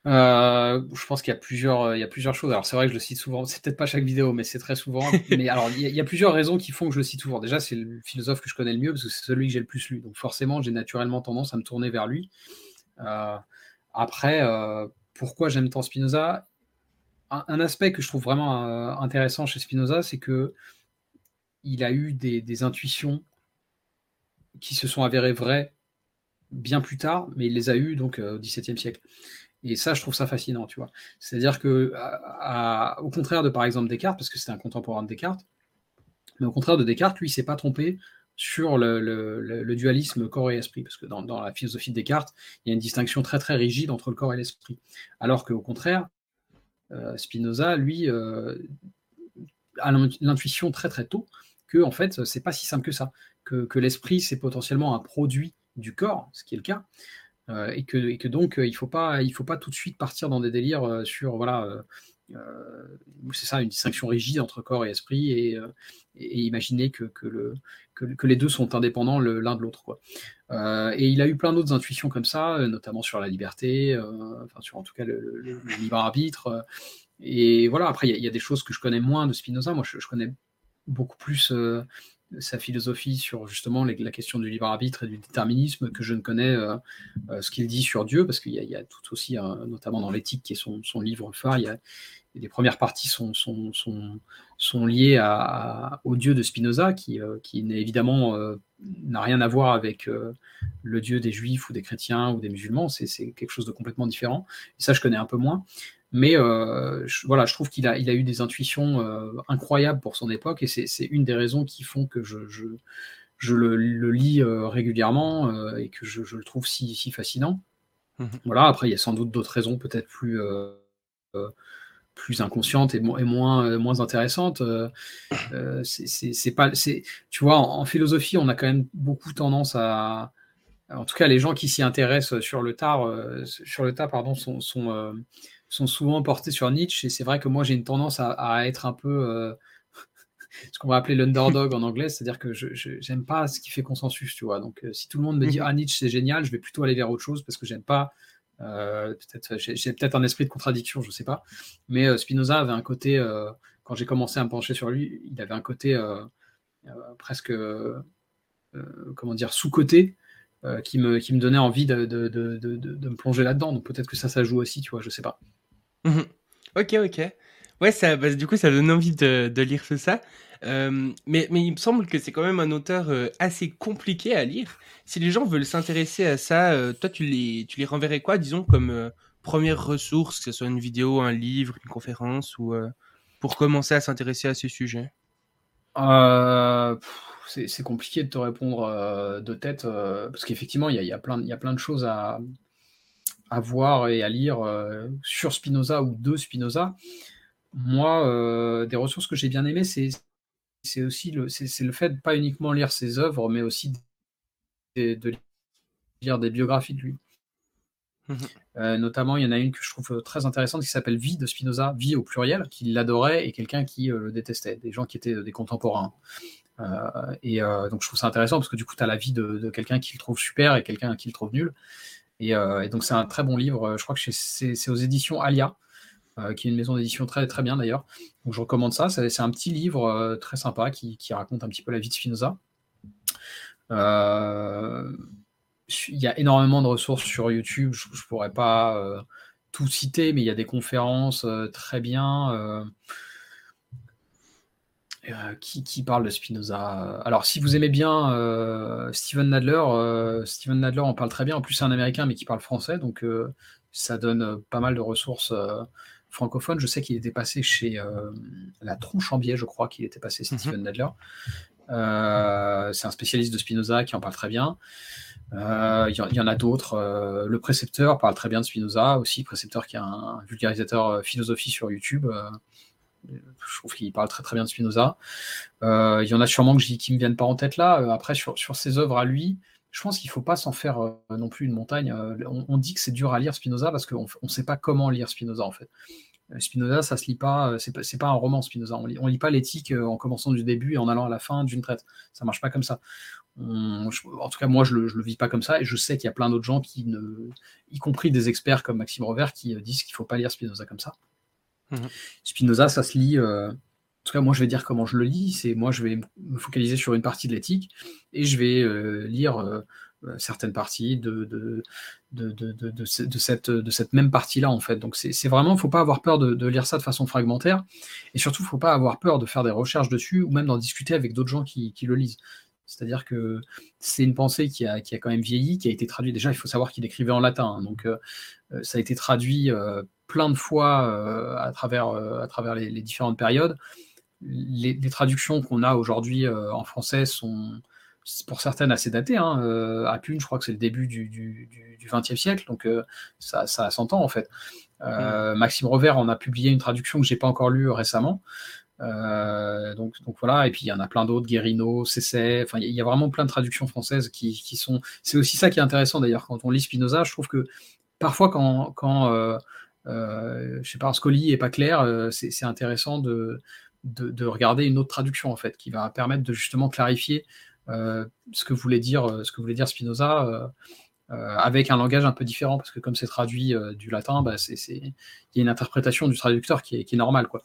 Euh, je pense qu'il y a plusieurs, euh, il y a plusieurs choses. Alors c'est vrai que je le cite souvent. C'est peut-être pas chaque vidéo, mais c'est très souvent. mais alors il y, a, plusieurs raisons qui font que je le cite souvent. Déjà, c'est le philosophe que je connais le mieux parce que c'est celui que j'ai le plus lu. Donc forcément, j'ai naturellement tendance à me tourner vers lui. Euh, après, pourquoi j'aime tant Spinoza? Un, aspect que je trouve vraiment intéressant chez Spinoza, c'est que il a eu des, des intuitions qui se sont avérées vraies bien plus tard, mais il les a eues donc au XVIIe siècle. Et ça, je trouve ça fascinant, tu vois. C'est-à-dire que, au contraire de par exemple Descartes, parce que c'était un contemporain de Descartes, mais au contraire de Descartes, lui, il s'est pas trompé sur le, dualisme corps et esprit, parce que dans, la philosophie de Descartes, il y a une distinction très très rigide entre le corps et l'esprit. Alors qu'au contraire, euh, Spinoza, lui, euh, a l'intuition très très tôt que en fait, c'est pas si simple que ça, que, que l'esprit c'est potentiellement un produit du corps, ce qui est le cas, euh, et, que, donc euh, il ne faut, pas, faut pas tout de suite partir dans des délires euh, sur voilà c'est ça une distinction rigide entre corps et esprit et, imaginer que, que, le, que, les deux sont indépendants l'un de l'autre et il a eu plein d'autres intuitions comme ça, notamment sur la liberté, enfin sur en tout cas le, libre arbitre. et voilà, après il y, a des choses que je connais moins de Spinoza. Moi, je connais beaucoup plus sa philosophie sur justement la question du libre arbitre et du déterminisme que je ne connais euh, euh, ce qu'il dit sur Dieu, parce qu'il y, a tout aussi, notamment dans l'éthique qui est son, livre phare, il y a, les premières parties sont, sont, sont, liées à, au Dieu de Spinoza, qui, euh, qui évidemment n'a rien à voir avec le Dieu des juifs ou des chrétiens ou des musulmans, c'est quelque chose de complètement différent. Et ça, je connais un peu moins. Mais euh, je, voilà, je trouve qu'il a, il a eu des intuitions euh, incroyables pour son époque, et c'est une des raisons qui font que je, je, je le, le, lis euh, régulièrement euh, et que je, je, le trouve si, si fascinant. Mmh voilà, après, il y a sans doute d'autres raisons, peut-être plus, euh, plus inconscientes et, et moins, moins intéressantes. c'est pas, tu vois, en, en, philosophie, on a quand même beaucoup tendance à. En tout cas, les gens qui s'y intéressent sur le tard, sur le tas, pardon, sont, sont sont souvent portés sur Nietzsche. Et c'est vrai que moi, j'ai une tendance à, être un peu euh, ce qu'on va appeler l'underdog en anglais, c'est-à-dire que je n'aime pas ce qui fait consensus, tu vois. Donc, euh, si tout le monde me dit mhm. ah Nietzsche c'est génial, je vais plutôt aller vers autre chose parce que j'aime pas. Euh, peut-être j'ai peut-être un esprit de contradiction, je sais pas. Mais Spinoza avait un côté quand j'ai commencé à me pencher sur lui, il avait un côté presque comment dire sous-côté qui, me, qui me donnait envie de, de, de, de me plonger là-dedans. Donc peut-être que ça, ça joue aussi, tu vois, je sais pas. Mhm. Ok, ok. Ouais, ça, bah, du coup, ça donne envie de, lire tout ça. Euh, mais, mais il me semble que c'est quand même un auteur euh, assez compliqué à lire. Si les gens veulent s'intéresser à ça, euh, toi, tu les, tu les renverrais quoi, disons, comme première ressource, que ce soit une vidéo, un livre, une conférence, ou pour commencer à s'intéresser à ce sujet C'est compliqué de te répondre de tête, parce qu'effectivement, il y a, y, a y a plein de choses à, à voir et à lire sur Spinoza ou de Spinoza. Moi, des ressources que j'ai bien aimées, c'est c'est aussi le, c'est, le fait de pas uniquement lire ses œuvres, mais aussi de, lire des biographies de lui. Mmh euh, notamment, il y en a une que je trouve euh, très intéressante qui s'appelle Vie de Spinoza, Vie au pluriel, qui l'adorait et quelqu'un qui euh, le détestait, des gens qui étaient des contemporains. et donc, je trouve ça intéressant parce que du coup, tu as la vie de, quelqu'un qui le trouve super et quelqu'un qui le trouve nul. Et, donc, c'est un très bon livre. Je crois que c'est aux éditions Alia. Euh, qui est une maison d'édition très, très bien d'ailleurs. Donc je recommande ça. C'est un petit livre euh, très sympa qui, raconte un petit peu la vie de Spinoza. Euh, il y a énormément de ressources sur YouTube. Je ne pourrais pas tout citer, mais il y a des conférences très bien. Qui, parlent de Spinoza? Alors, si vous aimez bien Steven Nadler, Steven Nadler en parle très bien. En plus, c'est un Américain, mais qui parle français, donc ça donne pas mal de ressources francophone. Je sais qu'il était passé chez euh, La Tronche en Biais, je crois qu'il était passé, mhm. Steven Nadler. Euh, c'est un spécialiste de Spinoza qui en parle très bien. Euh, il y, en a d'autres. le précepteur parle très bien de Spinoza aussi. Précepteur qui est un vulgarisateur philosophie sur YouTube. Je trouve qu'il parle très très bien de Spinoza. Il y en a sûrement que qui me viennent pas en tête là. après, sur, ses œuvres à lui, je pense qu'il ne faut pas s'en faire euh, non plus une montagne. Euh, on, dit que c'est dur à lire Spinoza parce qu'on ne sait pas comment lire Spinoza en fait. Euh, Spinoza, ça se lit pas, c'est pas, pas un roman Spinoza. On lit, lit pas l'éthique en commençant du début et en allant à la fin d'une traite. Ça marche pas comme ça. en tout cas, moi, je le, le vis pas comme ça et je sais qu'il y a plein d'autres gens qui ne, y compris des experts comme Maxime Revers, qui disent qu'il faut pas lire Spinoza comme ça. Mmh Spinoza, ça se lit tout cas, moi, je vais dire comment je le lis. C'est moi, je vais me focaliser sur une partie de l'éthique et je vais euh, lire euh, euh, certaines parties de, de, de, de, cette, de cette même partie-là, en fait. Donc, c'est vraiment, il ne faut pas avoir peur de, lire ça de façon fragmentaire et surtout, il ne faut pas avoir peur de faire des recherches dessus ou même d'en discuter avec d'autres gens qui, qui, le lisent. C'est-à-dire que c'est une pensée qui a, qui a, quand même vieilli, qui a été traduite. Déjà, il faut savoir qu'il écrivait en latin. Hein. donc, ça a été traduit plein de fois à travers, à travers les, les différentes périodes les, traductions qu'on a aujourd'hui euh, en français sont pour certaines assez datées. Hein. Euh, je crois que c'est le début du XXe siècle, donc euh, ça, ça a 100 ans en fait. Mm. Maxime Revers en a publié une traduction que j'ai pas encore lue récemment. donc, donc, voilà, et puis il y en a plein d'autres, Guérino, Cessay, enfin il y, a vraiment plein de traductions françaises qui, sont. C'est aussi ça qui est intéressant d'ailleurs quand on lit Spinoza. Je trouve que parfois quand, quand je sais pas, un Scoli est pas clair, c'est intéressant de, de, regarder une autre traduction en fait, qui va permettre de justement clarifier euh, ce que voulait dire, euh, ce que voulait dire Spinoza. Euh, avec un langage un peu différent, parce que comme c'est traduit du latin, bah, il y a une interprétation du traducteur qui est, qui est normale. Quoi.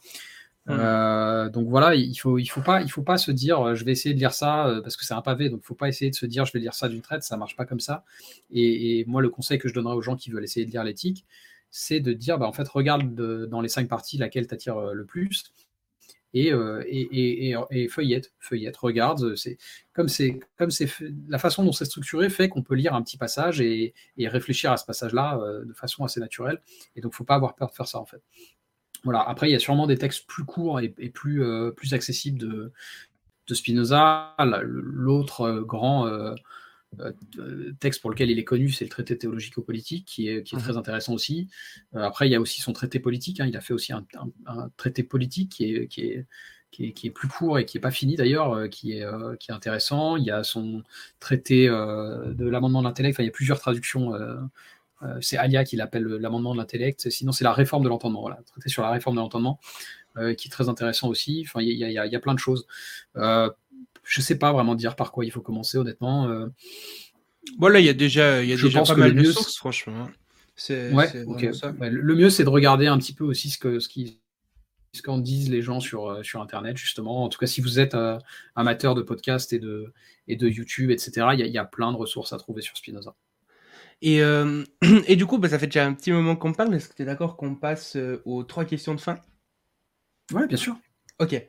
Mmh. donc voilà, il faut, il faut pas, il faut pas se dire, je vais essayer de lire ça parce que c'est un pavé, donc il faut pas essayer de se dire, je vais lire ça d'une traite, ça marche pas comme ça. Et, moi, le conseil que je donnerais aux gens qui veulent essayer de lire l'éthique, c'est de dire, bah, en fait, regarde dans les cinq parties laquelle t'attire le plus, euh, et, et, et, feuillette, feuillette, regarde. C'est comme c'est comme c'est la façon dont c'est structuré fait qu'on peut lire un petit passage et, réfléchir à ce passage-là euh, de façon assez naturelle. Et donc, faut pas avoir peur de faire ça en fait. Voilà. Après, il y a sûrement des textes plus courts et, plus euh, accessibles de, de Spinoza. L'autre grand euh, texte pour lequel il est connu, c'est le traité théologico-politique, qui est, qui est, très mhm. intéressant aussi. Euh, après, il y a aussi son traité politique. Hein. il a fait aussi un, traité politique qui est, qui est, qui est, plus court et qui n'est pas fini d'ailleurs, euh, qui, est, qui est intéressant. Il y a son traité de l'amendement de l'intellect. Enfin, il y a plusieurs traductions. c'est Alia qui l'appelle l'amendement de l'intellect. Sinon, c'est la réforme de l'entendement. Voilà, traité sur la réforme de l'entendement, qui est très intéressant aussi. Enfin, il y, a, il y a plein de choses je sais pas vraiment dire par quoi il faut commencer, honnêtement. Euh. Bon, il y a déjà, il y a déjà pas mal de sources, franchement. Ouais, le mieux, c'est de regarder un petit peu aussi ce que ce qui ce qu'en disent les gens sur, euh, sur Internet, justement. En tout cas, si vous êtes euh, amateur de podcast et de, et de YouTube, etc., il y, a plein de ressources à trouver sur Spinoza. Et, et du coup, bah, ça fait déjà un petit moment qu'on parle. Est-ce que tu es d'accord qu'on passe aux trois questions de fin? Oui, bien sûr. Ok.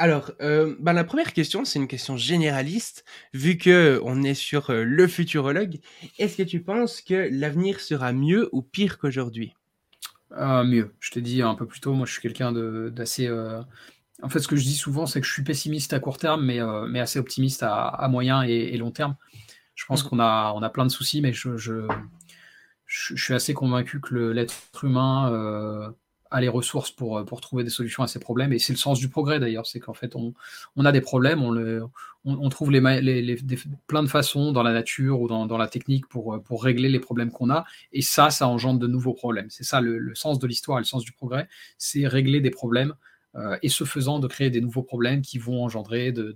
Alors, euh, bah, la première question, c'est une question généraliste, vu que on est sur euh, le futurologue. Est-ce que tu penses que l'avenir sera mieux ou pire qu'aujourd'hui? Euh, Mieux. Je t'ai dit un peu plus tôt, moi je suis quelqu'un d'assez... En fait, ce que je dis souvent, c'est que je suis pessimiste à court terme, mais, mais assez optimiste à, moyen et, long terme. Je pense mmh. qu'on a, on a plein de soucis, mais je, je, je suis assez convaincu que l'être humain a les ressources pour, euh, pour trouver des solutions à ces problèmes. Et c'est le sens du progrès d'ailleurs, c'est qu'en fait on, on, a des problèmes, on, le, on, trouve les, plein de façons dans la nature ou dans, dans la technique pour, euh, pour régler les problèmes qu'on a. Et ça, ça engendre de nouveaux problèmes. C'est ça le, sens de l'histoire et le sens du progrès, c'est régler des problèmes. Euh, et ce faisant, de créer des nouveaux problèmes qui vont engendrer de,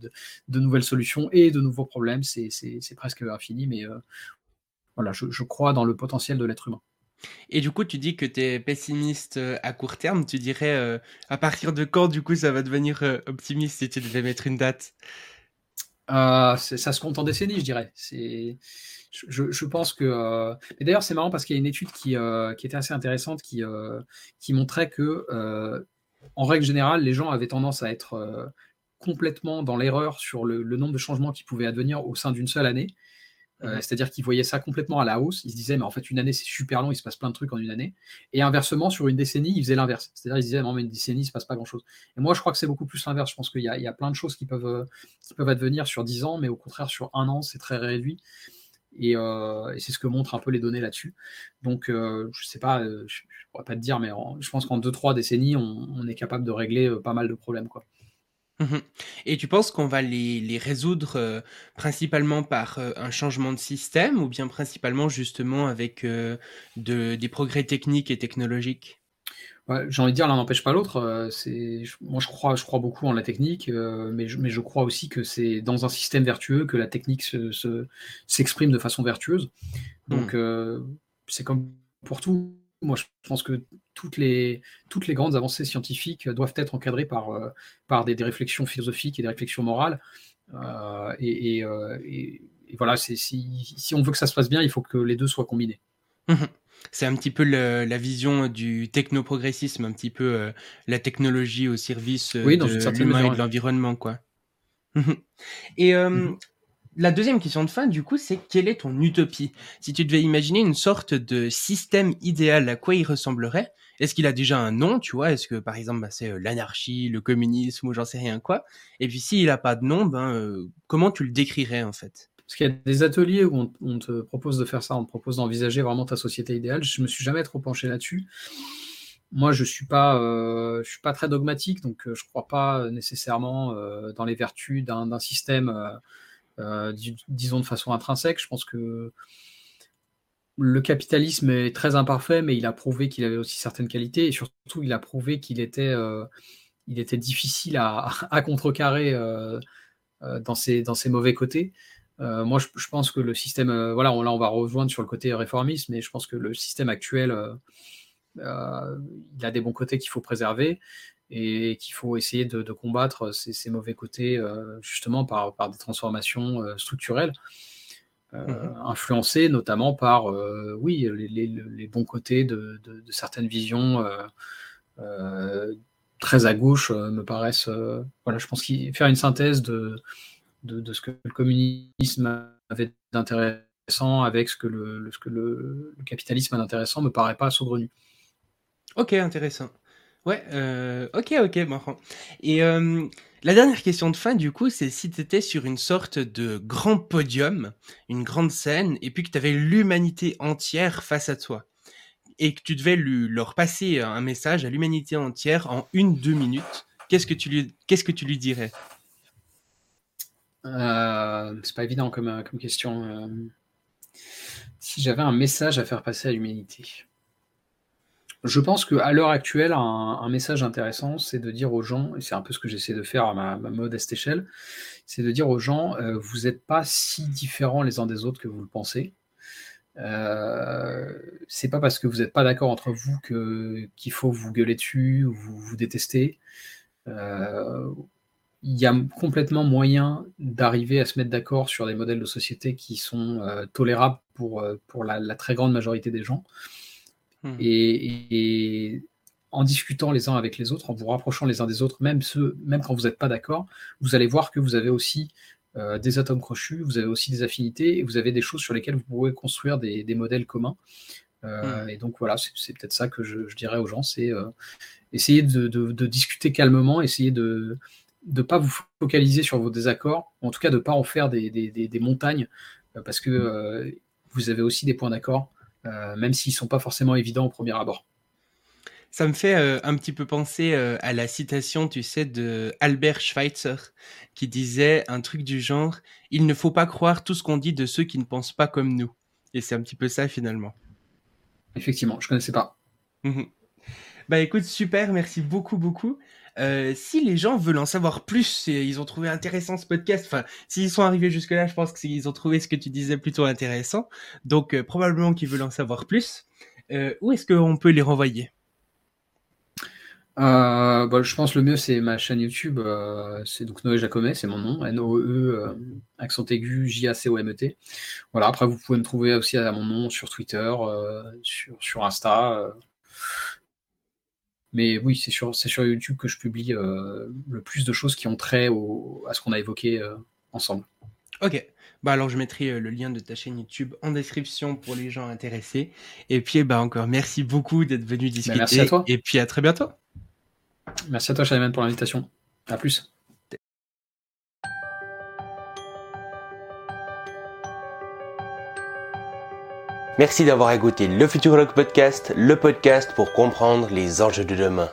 de, nouvelles solutions et de nouveaux problèmes. C'est presque infini, mais voilà, je crois dans le potentiel de l'être humain. Et du coup, tu dis que tu es pessimiste euh, à court terme. Tu dirais euh, à partir de quand, du coup, ça va devenir euh, optimiste si tu devais mettre une date? Ça se compte en décennies, je dirais. Je, je, pense que. Mais d'ailleurs, c'est marrant parce qu'il y a une étude qui, qui était assez intéressante qui, qui montrait que, en règle générale, les gens avaient tendance à être complètement dans l'erreur sur le, nombre de changements qui pouvaient advenir au sein d'une seule année. Euh, c'est-à-dire qu'ils voyaient ça complètement à la hausse. Ils se disaient, mais en fait, une année, c'est super long, il se passe plein de trucs en une année. Et inversement, sur une décennie, ils faisaient l'inverse. C'est-à-dire, ils disaient, non, mais une décennie, il se passe pas grand-chose. Et moi, je crois que c'est beaucoup plus l'inverse. Je pense qu'il y, y, a plein de choses qui peuvent, euh, qui peuvent advenir sur 10 ans, mais au contraire, sur un an, c'est très réduit. Euh, et, c'est ce que montrent un peu les données là-dessus. Donc, je sais pas, je ne pourrais pas te dire, mais je pense qu'en 2-3 décennies, on, on, est capable de régler pas mal de problèmes. Quoi. Mmh Et tu penses qu'on va les, résoudre euh, principalement par euh, un changement de système ou bien principalement justement avec euh, de, des progrès techniques et technologiques? J'ai envie de dire l'un n'empêche pas l'autre. c'est moi je crois, je crois beaucoup en la technique, mais, je, mais je crois aussi que c'est dans un système vertueux que la technique se, s'exprime de façon vertueuse. Donc mmh. c'est comme pour tout moi, je pense que toutes les, toutes les grandes avancées scientifiques doivent être encadrées par, euh, par des, réflexions philosophiques et des réflexions morales. Euh, et, euh, et, voilà, si, si, on veut que ça se passe bien, il faut que les deux soient combinés. Mhm. C'est un petit peu la vision du technoprogressisme, un petit peu la technologie au service de l'humain et de l'environnement, quoi. Mhm. et mhm. La deuxième question de fin, du coup, c'est quelle est ton utopie? Si tu devais imaginer une sorte de système idéal, à quoi il ressemblerait? Est-ce qu'il a déjà un nom, tu vois? Est-ce que, par exemple, bah, c'est euh, l'anarchie, le communisme ou j'en sais rien quoi? Et puis, s'il n'a pas de nom, ben, euh, comment tu le décrirais, en fait? Parce qu'il y a des ateliers où on, te propose de faire ça, on te propose d'envisager vraiment ta société idéale. Je me suis jamais trop penché là-dessus. Moi, je suis pas, euh, je suis pas très dogmatique, donc je crois pas nécessairement dans les vertus d'un système euh, disons de façon intrinsèque. Je pense que le capitalisme est très imparfait, mais il a prouvé qu'il avait aussi certaines qualités et surtout il a prouvé qu'il était, euh, il était difficile à, contrecarrer euh, dans, ses, dans ses mauvais côtés. moi, je, pense que le système, voilà, là on va rejoindre sur le côté réformiste, mais je pense que le système actuel, il a des bons côtés qu'il faut préserver et qu'il faut essayer de, combattre ces, mauvais côtés euh, justement par, par, des transformations euh, structurelles, euh, mmh influencées notamment par oui, les, bons côtés de, certaines visions très à gauche me paraissent. voilà, je pense qu'il faire une synthèse de, de, ce que le communisme avait d'intéressant avec ce que le, ce que le, capitalisme a d'intéressant me paraît pas saugrenu. Ok, intéressant. Ouais, euh, ok, ok, marrant. Et euh, la dernière question de fin, du coup, c'est si tu étais sur une sorte de grand podium, une grande scène, et puis que tu avais l'humanité entière face à toi, et que tu devais leur passer un message à l'humanité entière en une, deux minutes, qu'est-ce que tu lui, qu'est-ce que dirais? Euh, C'est pas évident comme, question. Si j'avais un message à faire passer à l'humanité. Je pense qu'à l'heure actuelle, un, message intéressant, c'est de dire aux gens, et c'est un peu ce que j'essaie de faire à ma, modeste échelle, c'est de dire aux gens, euh, vous n'êtes pas si différents les uns des autres que vous le pensez. Euh, c'est pas parce que vous n'êtes pas d'accord entre vous que, qu'il faut vous gueuler dessus ou vous, détester. Euh, il y a complètement moyen d'arriver à se mettre d'accord sur des modèles de société qui sont tolérables pour la, très grande majorité des gens. Mmh. Et, en discutant les uns avec les autres, en vous rapprochant les uns des autres, même, ceux, même quand vous n'êtes pas d'accord, vous allez voir que vous avez aussi euh, des atomes crochus, vous avez aussi des affinités, et vous avez des choses sur lesquelles vous pouvez construire des, modèles communs. Euh, hmm. Et donc voilà, c'est peut-être ça que je, dirais aux gens, c'est euh, essayer de, discuter calmement, essayer de ne pas vous focaliser sur vos désaccords, en tout cas de ne pas en faire des, montagnes, parce que vous avez aussi des points d'accord, même s'ils ne sont pas forcément évidents au premier abord. Ça me fait euh, un petit peu penser euh, à la citation, tu sais, de Albert Schweitzer, qui disait un truc du genre Il ne faut pas croire tout ce qu'on dit de ceux qui ne pensent pas comme nous. Et c'est un petit peu ça finalement. Effectivement, je connaissais pas. Mmh bah écoute, super, merci beaucoup, beaucoup. Euh, si les gens veulent en savoir plus, ils ont trouvé intéressant ce podcast, enfin, s'ils sont arrivés jusque-là, je pense qu'ils ont trouvé ce que tu disais plutôt intéressant. Donc, probablement qu'ils veulent en savoir plus. où est-ce qu'on peut les renvoyer? Euh, bah, je pense le mieux, c'est ma chaîne YouTube. Euh, c'est donc Noé Jacomet, c'est mon nom. N-O-E, euh, accent aigu, J-A-C-O-M-E-T. Voilà, après, vous pouvez me trouver aussi à mon nom sur Twitter, sur, sur Insta. Mais oui, c'est sur, sur YouTube que je publie le plus de choses qui ont trait au, à ce qu'on a évoqué ensemble. Ok. Bah alors je mettrai le lien de ta chaîne YouTube en description pour les gens intéressés. Et puis bah encore merci beaucoup d'être venu bah, discuter. merci à toi. Et puis à très bientôt. Merci à toi, Shaiman, pour l'invitation. À plus. Merci d'avoir écouté le Futur Podcast, le podcast pour comprendre les enjeux de demain.